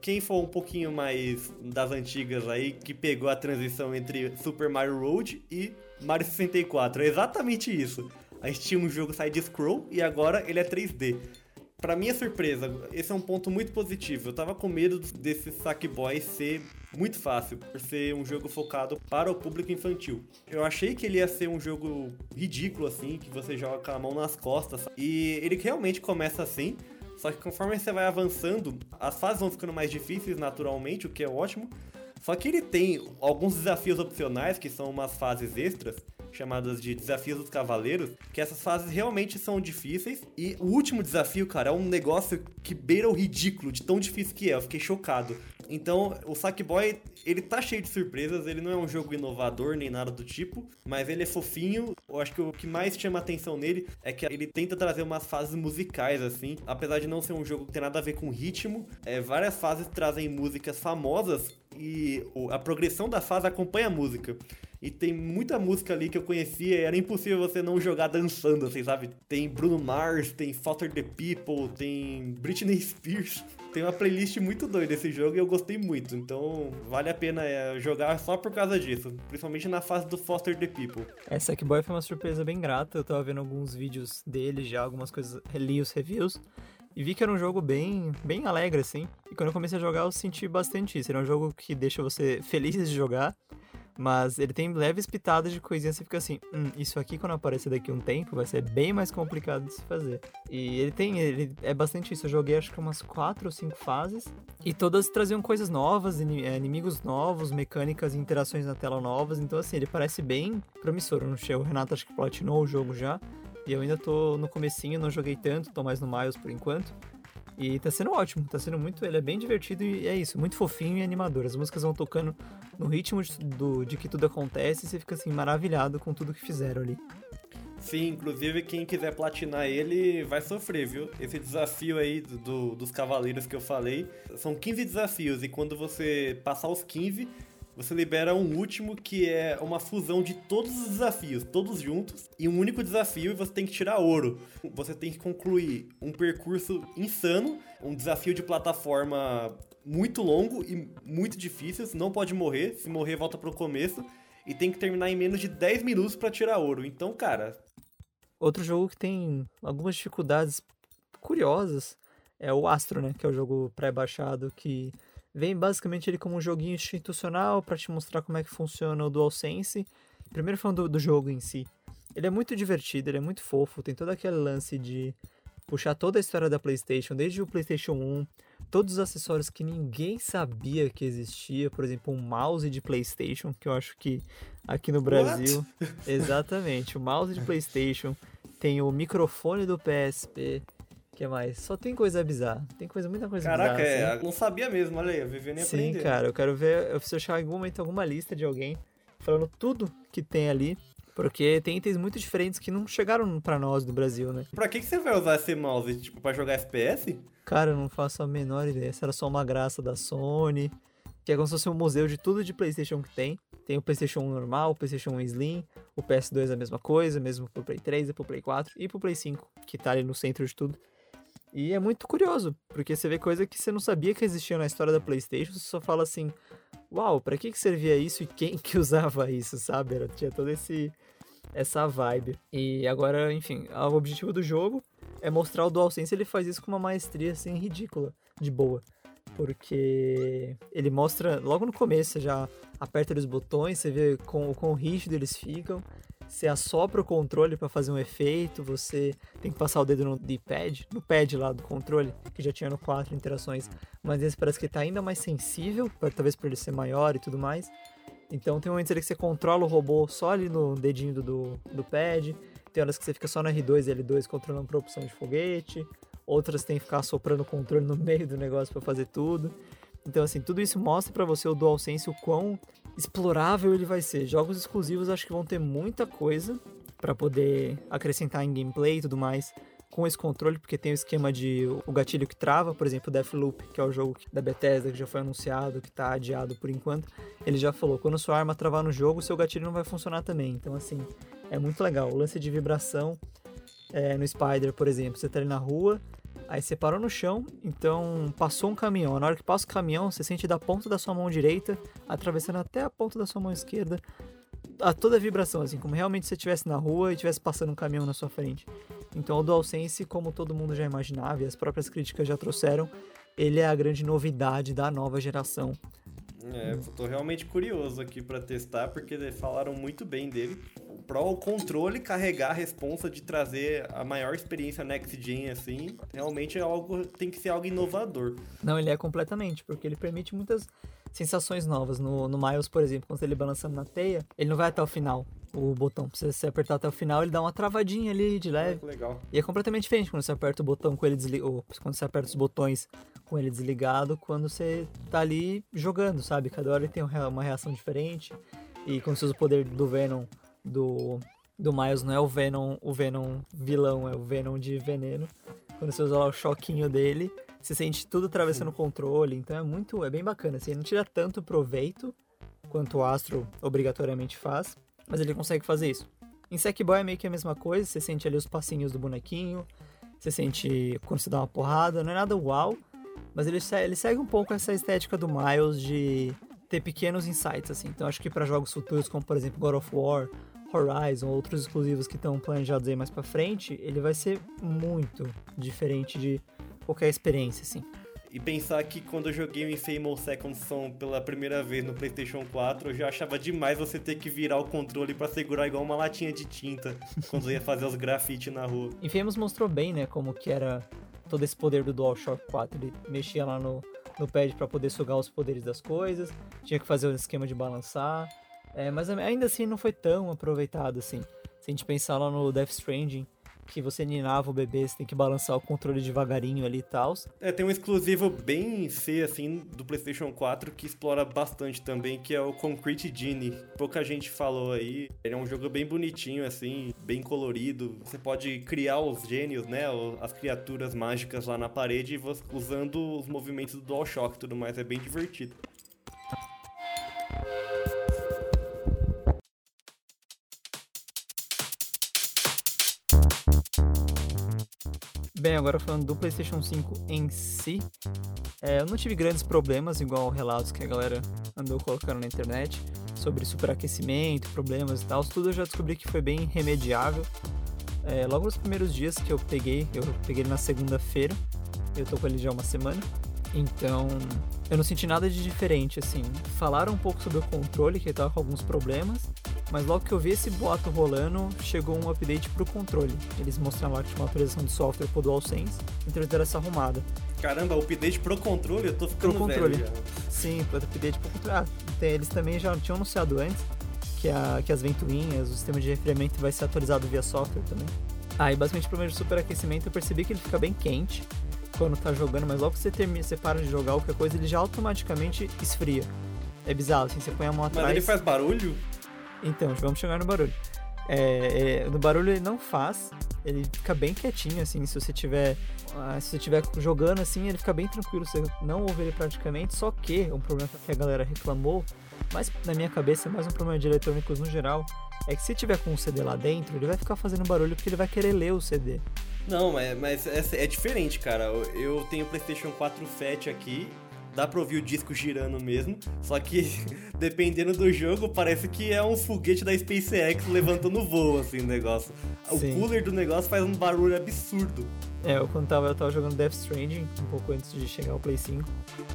Quem for um pouquinho mais das antigas aí, que pegou a transição entre Super Mario Road e Mario 64, é exatamente isso. A gente tinha um jogo side-scroll e agora ele é 3D. Pra minha surpresa, esse é um ponto muito positivo. Eu tava com medo desse Sackboy ser muito fácil, por ser um jogo focado para o público infantil. Eu achei que ele ia ser um jogo ridículo, assim, que você joga com a mão nas costas. E ele realmente começa assim. Só que conforme você vai avançando, as fases vão ficando mais difíceis naturalmente, o que é ótimo. Só que ele tem alguns desafios opcionais, que são umas fases extras, chamadas de Desafios dos Cavaleiros, que essas fases realmente são difíceis. E o último desafio, cara, é um negócio que beira o ridículo de tão difícil que é. Eu fiquei chocado. Então, o Sackboy, ele tá cheio de surpresas, ele não é um jogo inovador nem nada do tipo, mas ele é fofinho. Eu acho que o que mais chama atenção nele é que ele tenta trazer umas fases musicais, assim. Apesar de não ser um jogo que tem nada a ver com ritmo, é, várias fases trazem músicas famosas e a progressão da fase acompanha a música. E tem muita música ali que eu conhecia era impossível você não jogar dançando, assim, sabe? Tem Bruno Mars, tem Foster the People, tem Britney Spears. Tem uma playlist muito doida esse jogo e eu gostei muito. Então vale a pena é, jogar só por causa disso. Principalmente na fase do Foster the People. É, Sackboy foi uma surpresa bem grata. Eu tava vendo alguns vídeos dele já, algumas coisas, li os reviews. E vi que era um jogo bem, bem alegre, assim. E quando eu comecei a jogar, eu senti bastante isso. Era um jogo que deixa você feliz de jogar. Mas ele tem leves pitadas de coisinhas, você fica assim, hum, isso aqui quando aparecer daqui um tempo vai ser bem mais complicado de se fazer. E ele tem, ele é bastante isso. Eu joguei acho que umas quatro ou cinco fases e todas traziam coisas novas, é, inimigos novos, mecânicas e interações na tela novas. Então assim, ele parece bem promissor. Não sei, o Renato acho que platinou o jogo já. E eu ainda tô no comecinho, não joguei tanto, tô mais no Miles por enquanto. E tá sendo ótimo, tá sendo muito. Ele é bem divertido e é isso, muito fofinho e animador. As músicas vão tocando no ritmo de, do, de que tudo acontece e você fica assim, maravilhado com tudo que fizeram ali. Sim, inclusive quem quiser platinar ele vai sofrer, viu? Esse desafio aí do, dos cavaleiros que eu falei são 15 desafios e quando você passar os 15, você libera um último que é uma fusão de todos os desafios, todos juntos, em um único desafio e você tem que tirar ouro. Você tem que concluir um percurso insano, um desafio de plataforma muito longo e muito difícil, não pode morrer, se morrer volta pro começo e tem que terminar em menos de 10 minutos para tirar ouro. Então, cara, Outro jogo que tem algumas dificuldades curiosas é o Astro, né? Que é o jogo pré-baixado que vem basicamente ele como um joguinho institucional para te mostrar como é que funciona o DualSense. Primeiro falando do, do jogo em si. Ele é muito divertido, ele é muito fofo, tem todo aquele lance de puxar toda a história da PlayStation, desde o PlayStation 1, todos os acessórios que ninguém sabia que existia, por exemplo, um mouse de PlayStation, que eu acho que aqui no Brasil, What? [LAUGHS] exatamente, o mouse de PlayStation, tem o microfone do PSP, que mais? Só tem coisa bizarra, tem coisa muita coisa caraca, bizarra. é, assim. não sabia mesmo, olha aí, eu vivendo e Sim, aprendendo. cara, eu quero ver, eu preciso achar em algum momento alguma lista de alguém falando tudo que tem ali, porque tem itens muito diferentes que não chegaram pra nós do Brasil, né? Pra que, que você vai usar esse mouse? Tipo, pra jogar FPS? Cara, eu não faço a menor ideia. Essa era só uma graça da Sony. Que é como se fosse um museu de tudo de PlayStation que tem. Tem o PlayStation 1 normal, o PlayStation 1 Slim, o PS2 é a mesma coisa, mesmo pro Play 3, e pro Play 4 e pro Play 5, que tá ali no centro de tudo. E é muito curioso, porque você vê coisa que você não sabia que existia na história da PlayStation, você só fala assim: Uau, pra que, que servia isso e quem que [LAUGHS] usava isso, sabe? Era, tinha todo esse essa vibe. E agora, enfim, o objetivo do jogo é mostrar o DualSense, ele faz isso com uma maestria assim ridícula, de boa. Porque ele mostra logo no começo, já aperta os botões, você vê com o quão rígido eles ficam. Você assopra o controle para fazer um efeito, você tem que passar o dedo no D-pad, no pad lá do controle, que já tinha no 4 interações, mas esse parece que tá ainda mais sensível, talvez por ele ser maior e tudo mais. Então tem momentos ali que você controla o robô só ali no dedinho do, do, do pad, tem horas que você fica só no R2 e L2 controlando por opção de foguete, outras tem que ficar soprando o controle no meio do negócio para fazer tudo. Então assim, tudo isso mostra para você o DualSense o quão explorável ele vai ser. Jogos exclusivos acho que vão ter muita coisa para poder acrescentar em gameplay e tudo mais com esse controle, porque tem o esquema de o gatilho que trava, por exemplo, Deathloop, que é o jogo da Bethesda que já foi anunciado, que tá adiado por enquanto. Ele já falou, quando sua arma travar no jogo, seu gatilho não vai funcionar também. Então assim, é muito legal. O lance de vibração é, no Spider, por exemplo, você tá ali na rua, aí você parou no chão, então passou um caminhão. Na hora que passa o caminhão, você sente da ponta da sua mão direita, atravessando até a ponta da sua mão esquerda, a toda a vibração, assim, como realmente você estivesse na rua e estivesse passando um caminhão na sua frente. Então o DualSense, como todo mundo já imaginava e as próprias críticas já trouxeram, ele é a grande novidade da nova geração. É, eu tô realmente curioso aqui pra testar, porque falaram muito bem dele. Para o controle carregar a responsa de trazer a maior experiência next gen, assim, realmente é algo, tem que ser algo inovador. Não, ele é completamente, porque ele permite muitas sensações novas. No, no Miles, por exemplo, quando ele balançando na teia, ele não vai até o final, o botão. Se você apertar até o final, ele dá uma travadinha ali de leve. legal. E é completamente diferente quando você aperta o botão com ele desligado, quando você aperta os botões com ele desligado, quando você tá ali jogando, sabe? Cada hora ele tem uma reação diferente. E quando você usa o poder do Venom do, do Miles, não é o Venom, o Venom vilão, é o Venom de veneno. Quando você usa lá o choquinho dele, você sente tudo atravessando o controle, então é muito, é bem bacana, assim, ele não tira tanto proveito quanto o Astro obrigatoriamente faz, mas ele consegue fazer isso. Em Sackboy é meio que a mesma coisa, você sente ali os passinhos do bonequinho, você sente quando você dá uma porrada, não é nada uau, mas ele, ele segue um pouco essa estética do Miles de ter pequenos insights, assim. Então acho que para jogos futuros, como por exemplo God of War, Horizon, outros exclusivos que estão planejados aí mais pra frente, ele vai ser muito diferente de qualquer experiência, assim. E pensar que quando eu joguei o Infamous Second Son pela primeira vez no PlayStation 4, eu já achava demais você ter que virar o controle pra segurar igual uma latinha de tinta [LAUGHS] quando ia fazer os grafites na rua. Infamous mostrou bem, né, como que era todo esse poder do DualShock 4. Ele mexia lá no, no pad para poder sugar os poderes das coisas, tinha que fazer o esquema de balançar, é, mas ainda assim não foi tão aproveitado assim. Se a gente pensar lá no Death Stranding, que você ninava o bebê, você tem que balançar o controle devagarinho ali e tal. É, tem um exclusivo bem C, assim, do PlayStation 4 que explora bastante também, que é o Concrete Genie. Pouca gente falou aí. Ele é um jogo bem bonitinho, assim, bem colorido. Você pode criar os gênios, né? As criaturas mágicas lá na parede usando os movimentos do DualShock e tudo mais. É bem divertido. Bem, agora falando do PlayStation 5 em si, é, eu não tive grandes problemas, igual relatos que a galera andou colocando na internet sobre superaquecimento, problemas e tal. Tudo eu já descobri que foi bem remediável. É, logo nos primeiros dias que eu peguei, eu peguei ele na segunda-feira, eu tô com ele já uma semana. Então, eu não senti nada de diferente, assim. Falaram um pouco sobre o controle, que ele tava com alguns problemas, mas logo que eu vi esse boato rolando, chegou um update pro controle. Eles mostraram lá que tinha uma atualização de software pro DualSense, então eles deram essa arrumada. Caramba, update pro controle? Eu tô ficando Pro controle. velho já. Sim, pro update pro controle. Ah, eles também já tinham anunciado antes que, a, que as ventoinhas, o sistema de refriamento vai ser atualizado via software também. Ah, e basicamente o problema de superaquecimento eu percebi que ele fica bem quente quando tá jogando, mas logo que você, termina, você para de jogar qualquer coisa, ele já automaticamente esfria. É bizarro, assim, você põe a mão Mas atrás. ele faz barulho? Então, vamos chegar no barulho. É, é, no barulho ele não faz, ele fica bem quietinho, assim, se você tiver. ah, se você estiver jogando assim, ele fica bem tranquilo, você não ouve ele praticamente, só que um problema que a galera reclamou, mas na minha cabeça é mais um problema de eletrônicos no geral, é que se tiver com um CD lá dentro, ele vai ficar fazendo barulho porque ele vai querer ler o CD. Não, mas, mas é, é diferente, cara. Eu tenho o PlayStation 4 Fat aqui. Dá pra ouvir o disco girando mesmo. Só que, [LAUGHS] dependendo do jogo, parece que é um foguete da SpaceX levantando voo, assim, o negócio. O Sim. cooler do negócio faz um barulho absurdo. É, eu quando tava, eu tava jogando Death Stranding, um pouco antes de chegar ao Play 5.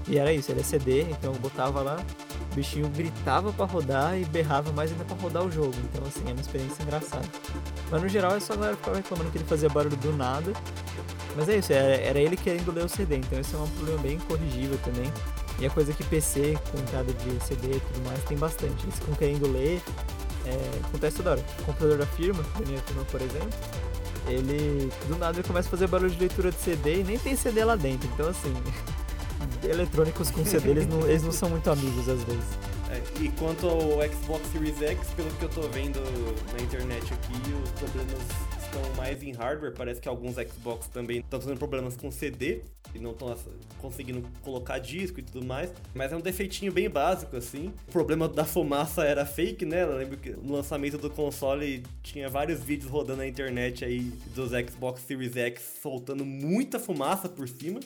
E era isso, é CD, então eu botava lá, o bichinho gritava pra rodar e berrava mais ainda pra rodar o jogo. Então assim, é uma experiência engraçada. Mas no geral é só a galera ficava reclamando que ele fazia barulho do nada. Mas é isso, era, era ele querendo ler o CD, então esse é um problema bem corrigível também. E a coisa que PC com entrada de CD e tudo mais tem bastante. Eles ficam querendo ler, é, acontece toda hora. O computador da firma, da minha firma, por exemplo, ele do nada ele começa a fazer barulho de leitura de CD e nem tem CD lá dentro. Então assim, [LAUGHS] eletrônicos com CD eles não, eles não são muito amigos às vezes. É, e quanto ao Xbox Series X, pelo que eu tô vendo na internet aqui, os problemas estão mais em hardware. Parece que alguns Xbox também estão tendo problemas com CD e não estão conseguindo colocar disco e tudo mais. Mas é um defeitinho bem básico, assim. O problema da fumaça era fake, né? Eu lembro que no lançamento do console tinha vários vídeos rodando na internet aí dos Xbox Series X soltando muita fumaça por cima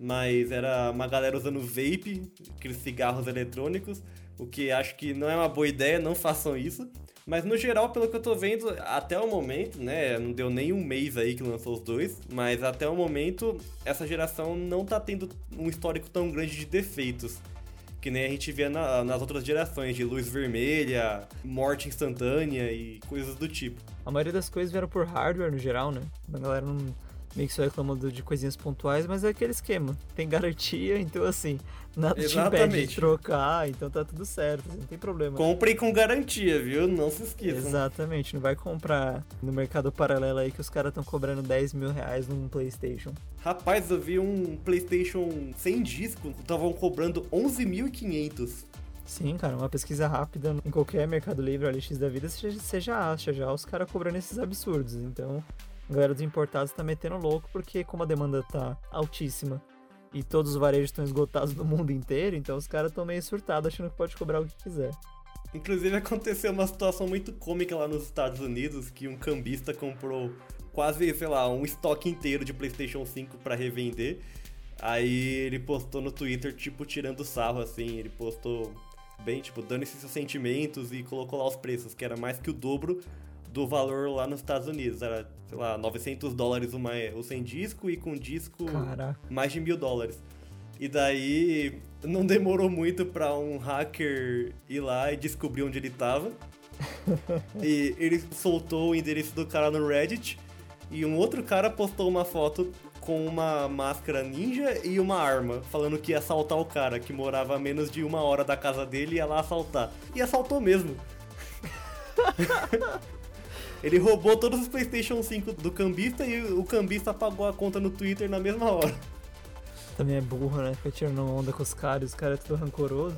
mas era uma galera usando vape, aqueles cigarros eletrônicos, o que acho que não é uma boa ideia, não façam isso. Mas no geral, pelo que eu tô vendo, até o momento, né, não deu nem um mês aí que lançou os dois, mas até o momento, essa geração não tá tendo um histórico tão grande de defeitos. Que nem a gente via na- nas outras gerações, de luz vermelha, morte instantânea e coisas do tipo. A maioria das coisas vieram por hardware no geral, né? A galera não meio que só reclamando de coisinhas pontuais, mas é aquele esquema. Tem garantia, [LAUGHS] então assim, nada te impede de Exatamente. trocar, então tá tudo certo, assim, não tem problema. Comprem com garantia, viu? Não se esqueçam. Exatamente, não vai comprar no mercado paralelo aí que os caras estão cobrando 10 mil reais num Playstation. Rapaz, eu vi um PlayStation sem disco, estavam cobrando 11.500. Sim, cara, uma pesquisa rápida em qualquer Mercado Livre, OLX da vida, você já acha já os caras cobrando esses absurdos. Então, a galera dos importados tá metendo louco porque como a demanda tá altíssima e todos os varejos estão esgotados no mundo inteiro, então os caras estão meio surtados achando que pode cobrar o que quiser. Inclusive aconteceu uma situação muito cômica lá nos Estados Unidos, que um cambista comprou quase, sei lá, um estoque inteiro de PlayStation 5 pra revender. Aí ele postou no Twitter, tipo, tirando sarro, assim, ele postou bem, tipo, dando-se seus sentimentos e colocou lá os preços, que era mais que o dobro do valor lá nos Estados Unidos. Era, sei lá, 900 dólares uma, o sem disco e com disco Caraca. mais de mil dólares. E daí não demorou muito pra um hacker ir lá e descobrir onde ele tava. [LAUGHS] e ele soltou o endereço do cara no Reddit. E um outro cara postou uma foto com uma máscara ninja e uma arma, falando que ia assaltar o cara, que morava a menos de uma hora da casa dele e ia lá assaltar. E assaltou mesmo. [LAUGHS] Ele roubou todos os PlayStation 5 do cambista e o cambista pagou a conta no Twitter na mesma hora. Também é burro, né? Fica tirando onda com os caras, os caras é tudo rancoroso.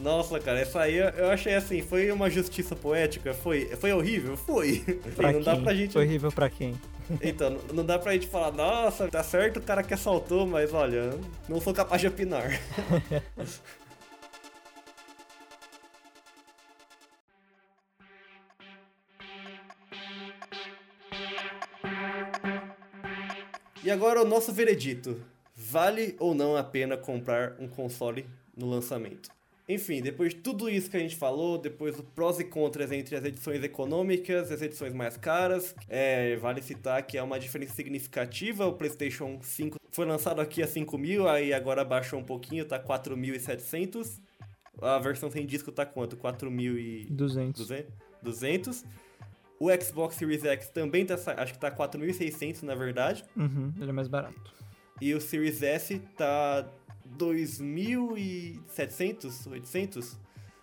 Nossa, cara, essa aí eu- achei assim, foi uma justiça poética? Foi, foi horrível? Foi. [LAUGHS] Pra não dá quem? pra gente. Foi horrível pra quem? [LAUGHS] Então, não- não dá pra gente falar, nossa, tá certo o cara que assaltou, mas olha, não sou capaz de opinar. [LAUGHS] E agora o nosso veredito. Vale ou não a pena comprar um console no lançamento? Enfim, depois de tudo isso que a gente falou, depois do prós e contras entre as edições econômicas e as edições mais caras, é, vale citar que é uma diferença significativa. O PlayStation 5 foi lançado aqui a 5 mil, aí agora baixou um pouquinho, tá 4.700. A versão sem disco tá quanto? 4.200. 200. O Xbox Series X também tá, acho que tá 4.600 na verdade. Uhum, ele é mais barato. E o Series S tá 2.700, 800?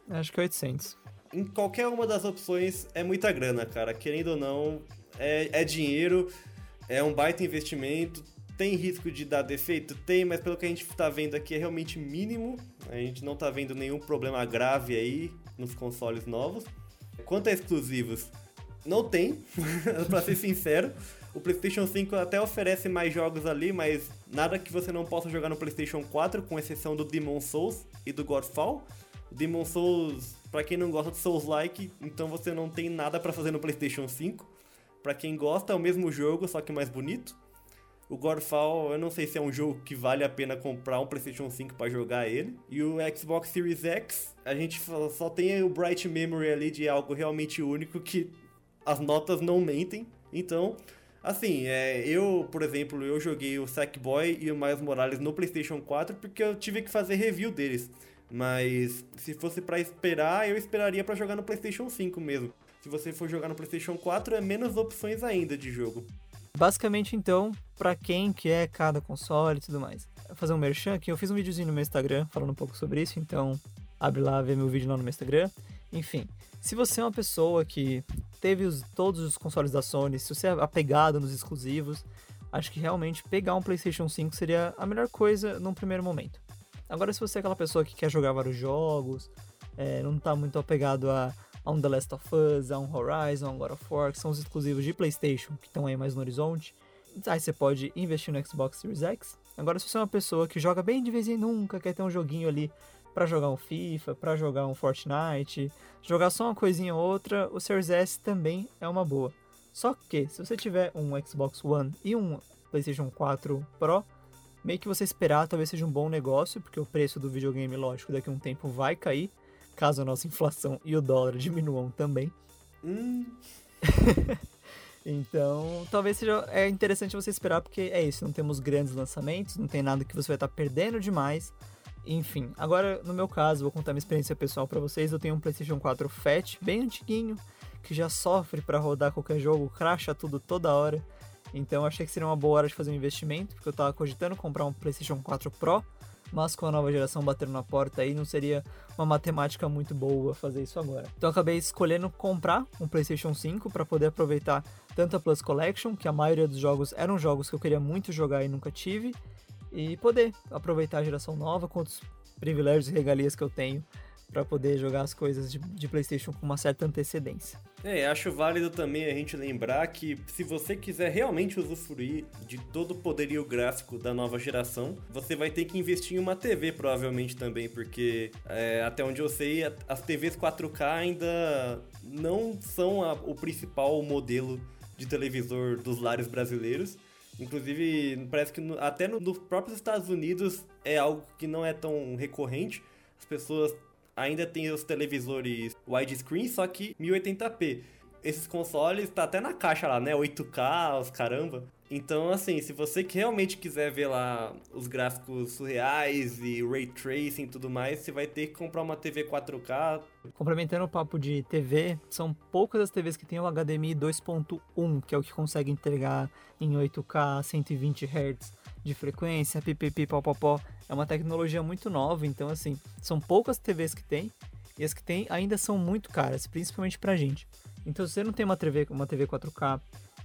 Acho que é 800. Em qualquer uma das opções é muita grana, cara. Querendo ou não, é, é dinheiro, é um baita investimento. Tem risco de dar defeito? Tem, mas pelo que a gente tá vendo aqui é realmente mínimo. A gente não tá vendo nenhum problema grave aí nos consoles novos. Quanto a exclusivos, não tem, [LAUGHS] pra ser sincero. O PlayStation 5 até oferece mais jogos ali, mas nada que você não possa jogar no PlayStation 4, com exceção do Demon Souls e do Godfall. Demon Souls, para quem não gosta de Souls-like, então você não tem nada para fazer no PlayStation 5. Para quem gosta, é o mesmo jogo, só que mais bonito. O Godfall, eu não sei se é um jogo que vale a pena comprar um PlayStation 5 para jogar ele. E o Xbox Series X, a gente só tem o Bright Memory ali de algo realmente único que as notas não mentem. Então, Assim, é, eu, por exemplo, eu joguei o Sackboy e o Miles Morales no PlayStation 4 porque eu tive que fazer review deles. Mas se fosse para esperar, eu esperaria para jogar no PlayStation 5 mesmo. Se você for jogar no PlayStation 4, é menos opções ainda de jogo. Basicamente, então, para quem que é cada console e tudo mais. Vou fazer um merchan aqui, eu fiz um videozinho no meu Instagram falando um pouco sobre isso, então abre lá, vê meu vídeo lá no meu Instagram. Enfim, se você é uma pessoa que teve os, todos os consoles da Sony, se você é apegado nos exclusivos, acho que realmente pegar um PlayStation 5 seria a melhor coisa num primeiro momento. Agora, se você é aquela pessoa que quer jogar vários jogos, é, não está muito apegado a, a, um The Last of Us, a um Horizon, a um God of War, que são os exclusivos de PlayStation, que estão aí mais no horizonte, aí você pode investir no Xbox Series X. Agora, se você é uma pessoa que joga bem de vez em nunca, quer ter um joguinho ali para jogar um FIFA, para jogar um Fortnite, jogar só uma coisinha ou outra, o Series S também é uma boa. Só que, se você tiver um Xbox One e um PlayStation 4 Pro, meio que você esperar talvez seja um bom negócio, porque o preço do videogame, lógico, daqui a um tempo vai cair, caso a nossa inflação e o dólar [LAUGHS] diminuam também. Hum. [LAUGHS] então, talvez seja é interessante você esperar, porque é isso, não temos grandes lançamentos, não tem nada que você vai estar perdendo demais. Enfim, agora no meu caso, vou contar minha experiência pessoal para vocês. Eu tenho um PlayStation 4 Fat, bem antiguinho, que já sofre para rodar qualquer jogo, cracha tudo toda hora. Então achei que seria uma boa hora de fazer um investimento, porque eu tava cogitando comprar um PlayStation 4 Pro, mas com a nova geração batendo na porta aí, não seria uma matemática muito boa fazer isso agora. Então acabei escolhendo comprar um PlayStation 5 para poder aproveitar tanto a Plus Collection, que a maioria dos jogos eram jogos que eu queria muito jogar e nunca tive, e poder aproveitar a geração nova com os privilégios e regalias que eu tenho para poder jogar as coisas de, de, PlayStation com uma certa antecedência. É, acho válido também a gente lembrar que se você quiser realmente usufruir de todo o poderio gráfico da nova geração, você vai ter que investir em uma TV provavelmente também, porque é, até onde eu sei, as TVs 4K ainda não são a, o principal modelo de televisor dos lares brasileiros. Inclusive, parece que no, até no, nos próprios Estados Unidos é algo que não é tão recorrente. As pessoas ainda têm os televisores widescreen, só que 1080p. Esses consoles tá até na caixa lá, né? 8K, os caramba. Então, assim, se você realmente quiser ver lá os gráficos surreais e ray tracing e tudo mais, você vai ter que comprar uma TV 4K. Complementando o papo de TV, são poucas as TVs que têm o HDMI 2.1, que é o que consegue entregar em 8K 120 Hz de frequência, pipipi, popopó. É uma tecnologia muito nova, então, assim, são poucas TVs que tem, e as que tem ainda são muito caras, principalmente pra gente. Então, se você não tem uma TV, uma TV 4K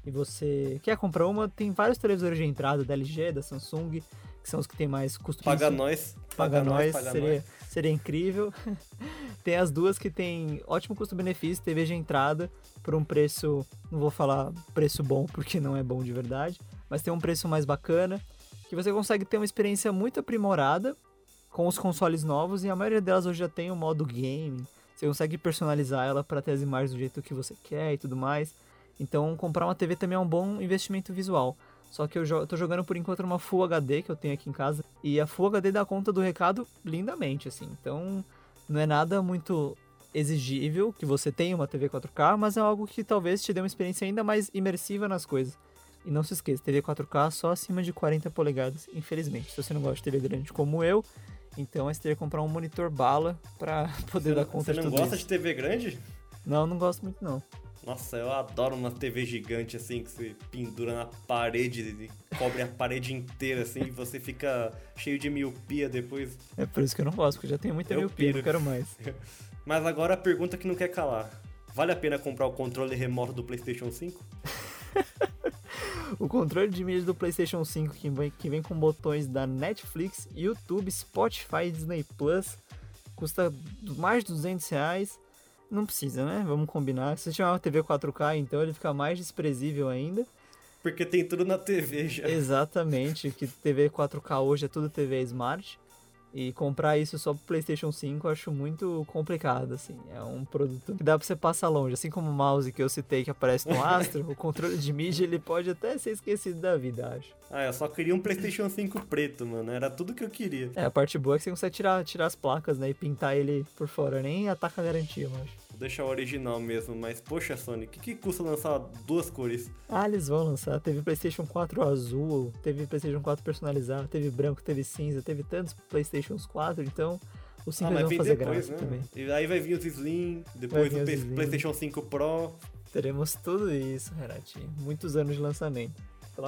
e você quer comprar uma, tem vários televisores de entrada da LG, da Samsung, que são os que tem mais custo Paga nós. Paga, paga nós, paga seria, nós. seria incrível. [LAUGHS] tem as duas que tem ótimo custo-benefício, TV de entrada, por um preço, não vou falar preço bom porque não é bom de verdade, mas tem um preço mais bacana, que você consegue ter uma experiência muito aprimorada com os consoles novos e a maioria delas hoje já tem o modo game. Você consegue personalizar ela para ter as imagens do jeito que você quer e tudo mais. Então, comprar uma TV também é um bom investimento visual. Só que eu, jo tô jogando por enquanto numa Full HD que eu tenho aqui em casa. E a Full HD dá conta do recado lindamente, assim. Então, não é nada muito exigível que você tenha uma TV 4K, mas é algo que talvez te dê uma experiência ainda mais imersiva nas coisas. E não se esqueça, TV 4K só acima de 40 polegadas, infelizmente. Se você não gosta de TV grande como eu, então você teria que comprar um monitor bala pra [LAUGHS] poder você dar conta de tudo Você não gosta isso. de TV grande? Não, não gosto muito não. Nossa, eu adoro uma TV gigante assim que você pendura na parede e cobre a parede inteira assim e você fica cheio de miopia depois. É por isso que eu não gosto, porque eu já tenho muita Eu miopia, piro. não quero mais. [LAUGHS] Mas agora a pergunta que não quer calar. Vale a pena comprar o controle remoto do PlayStation 5? [LAUGHS] O controle de mídia do PlayStation 5 que vem, que vem com botões da Netflix, YouTube, Spotify e Disney Plus custa mais de 200 reais. Não precisa, né? Vamos combinar. Se você tiver uma TV 4K, então ele fica mais desprezível ainda. Porque tem tudo na TV já. Exatamente, que TV 4K hoje é tudo TV Smart. E comprar isso só pro PlayStation 5 eu acho muito complicado, assim. É um produto que dá pra você passar longe. Assim como o mouse que eu citei que aparece no [LAUGHS] Astro, o controle de mídia ele pode até ser esquecido da vida, acho. Ah, eu só queria um PlayStation 5 preto, mano. Era tudo que eu queria. É, a parte boa é que você consegue tirar, tirar as placas, né? E pintar ele por fora. Nem ataca a garantia, eu acho. Vou deixar o original mesmo, mas poxa, Sony, o que, que custa lançar duas cores? Ah, eles vão lançar. Teve PlayStation 4 azul, teve PlayStation 4 personalizado, teve branco, teve cinza, teve tantos PlayStations 4, então o 5 ah, mas vem fazer depois, né? também. E aí vai vir os Slim, depois o Slim. PlayStation 5 Pro. Teremos tudo isso, Renatinho. Muitos anos de lançamento.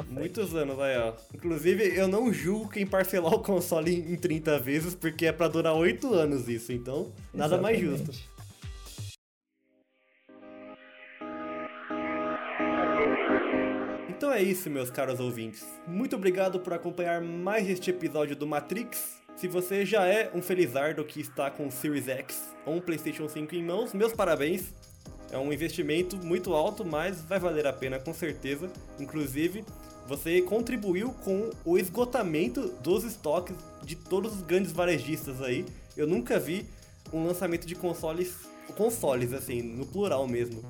Muitos anos aí, ó. Inclusive, eu não julgo quem parcelar o console em em 30 vezes, porque é pra durar 8 anos isso, então nada mais Exatamente. justo. Então é isso, meus caros ouvintes. Muito obrigado por acompanhar mais este episódio do Matrix. Se você já é um felizardo que está com o Series X ou um PlayStation 5 em mãos, meus parabéns. É um investimento muito alto, mas vai valer a pena com certeza. Inclusive, você contribuiu com o esgotamento dos estoques de todos os grandes varejistas aí. Eu nunca vi um lançamento de consoles, consoles assim, no plural mesmo,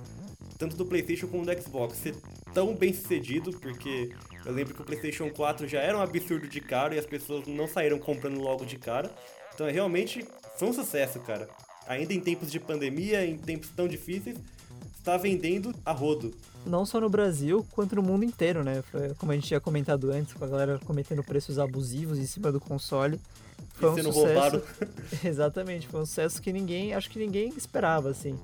tanto do PlayStation como do Xbox, ser tão bem sucedido, porque eu lembro que o PlayStation 4 já era um absurdo de caro e as pessoas não saíram comprando logo de cara. Então, é realmente foi um sucesso, cara. Ainda em tempos de pandemia, em tempos tão difíceis, está vendendo a rodo. Não só no Brasil, quanto no mundo inteiro, né? Foi, como a gente tinha comentado antes, com a galera cometendo preços abusivos em cima do console. Foi E um sendo sucesso. roubado. [LAUGHS] Exatamente, foi um sucesso que ninguém, acho que ninguém esperava, assim.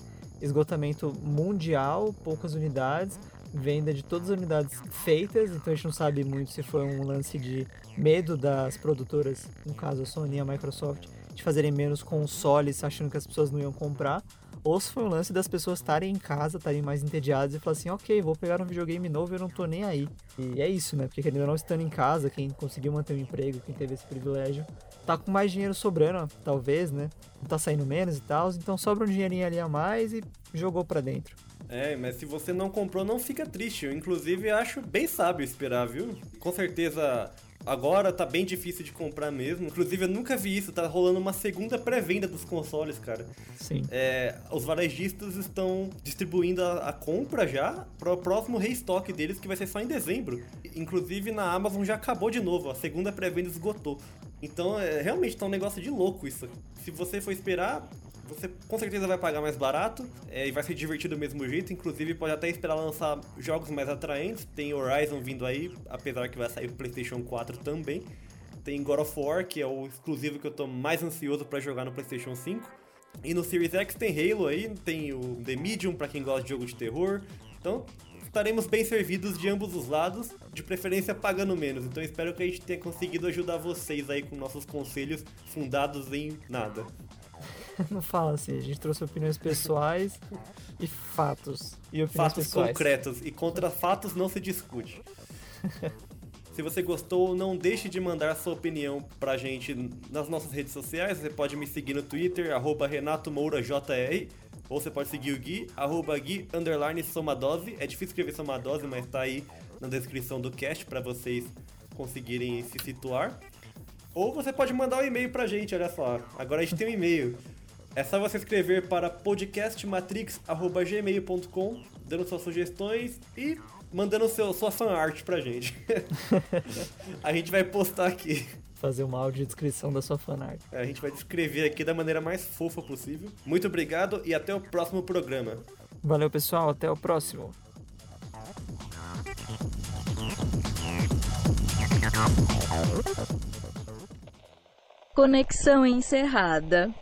Esgotamento mundial, poucas unidades, venda de todas as unidades feitas, então a gente não sabe muito se foi um lance de medo das produtoras, no caso a Sony e a Microsoft, de fazerem menos consoles achando que as pessoas não iam comprar, ou se foi um lance das pessoas estarem em casa, estarem mais entediadas e falar assim, ok, vou pegar um videogame novo e eu não tô nem aí. E é isso, né? Porque querendo ou não estando em casa, quem conseguiu manter um emprego, quem teve esse privilégio, tá com mais dinheiro sobrando, talvez, né? Não tá saindo menos e tal, então sobra um dinheirinho ali a mais e jogou pra dentro. É, mas se você não comprou, não fica triste. Eu, inclusive, acho bem sábio esperar, viu? Com certeza, agora tá bem difícil de comprar mesmo. Inclusive, eu nunca vi isso. Tá rolando uma segunda pré-venda dos consoles, cara. Sim. É, os varejistas estão distribuindo a, a compra já para o próximo restock deles, que vai ser só em dezembro. Inclusive, na Amazon já acabou de novo. A segunda pré-venda esgotou. Então, é, realmente tá um negócio de louco isso. Se você for esperar, você com certeza vai pagar mais barato é, e vai ser divertido do mesmo jeito. Inclusive, pode até esperar lançar jogos mais atraentes. Tem Horizon vindo aí, apesar que vai sair pro PlayStation 4 também. Tem God of War, que é o exclusivo que eu tô mais ansioso para jogar no PlayStation 5. E no Series X tem Halo aí, tem o The Medium para quem gosta de jogo de terror. Então, estaremos bem servidos de ambos os lados, de preferência pagando menos. Então, espero que a gente tenha conseguido ajudar vocês aí com nossos conselhos fundados em nada. [LAUGHS] Não fala assim, a gente trouxe opiniões pessoais e fatos. E opiniões Fatos pessoais. concretos e contra fatos não se discute. [LAUGHS] Se você gostou, não deixe de mandar sua opinião pra gente nas nossas redes sociais. Você pode me seguir no Twitter, arroba Renato Moura JR, ou você pode seguir o Gui, arroba Gui underline Somadose. É difícil escrever Somadose, mas tá aí na descrição do cast pra vocês conseguirem se situar. Ou você pode mandar um e-mail pra gente, olha só. Agora a gente tem um e-mail. É só você escrever para podcastmatrix.gmail.com, dando suas sugestões e mandando seu, sua fanart pra gente. [LAUGHS] a gente vai postar aqui. Fazer uma audiodescrição da sua fanart. É, a gente vai descrever aqui da maneira mais fofa possível. Muito obrigado e até o próximo programa. Valeu, pessoal. Até o próximo. Conexão encerrada.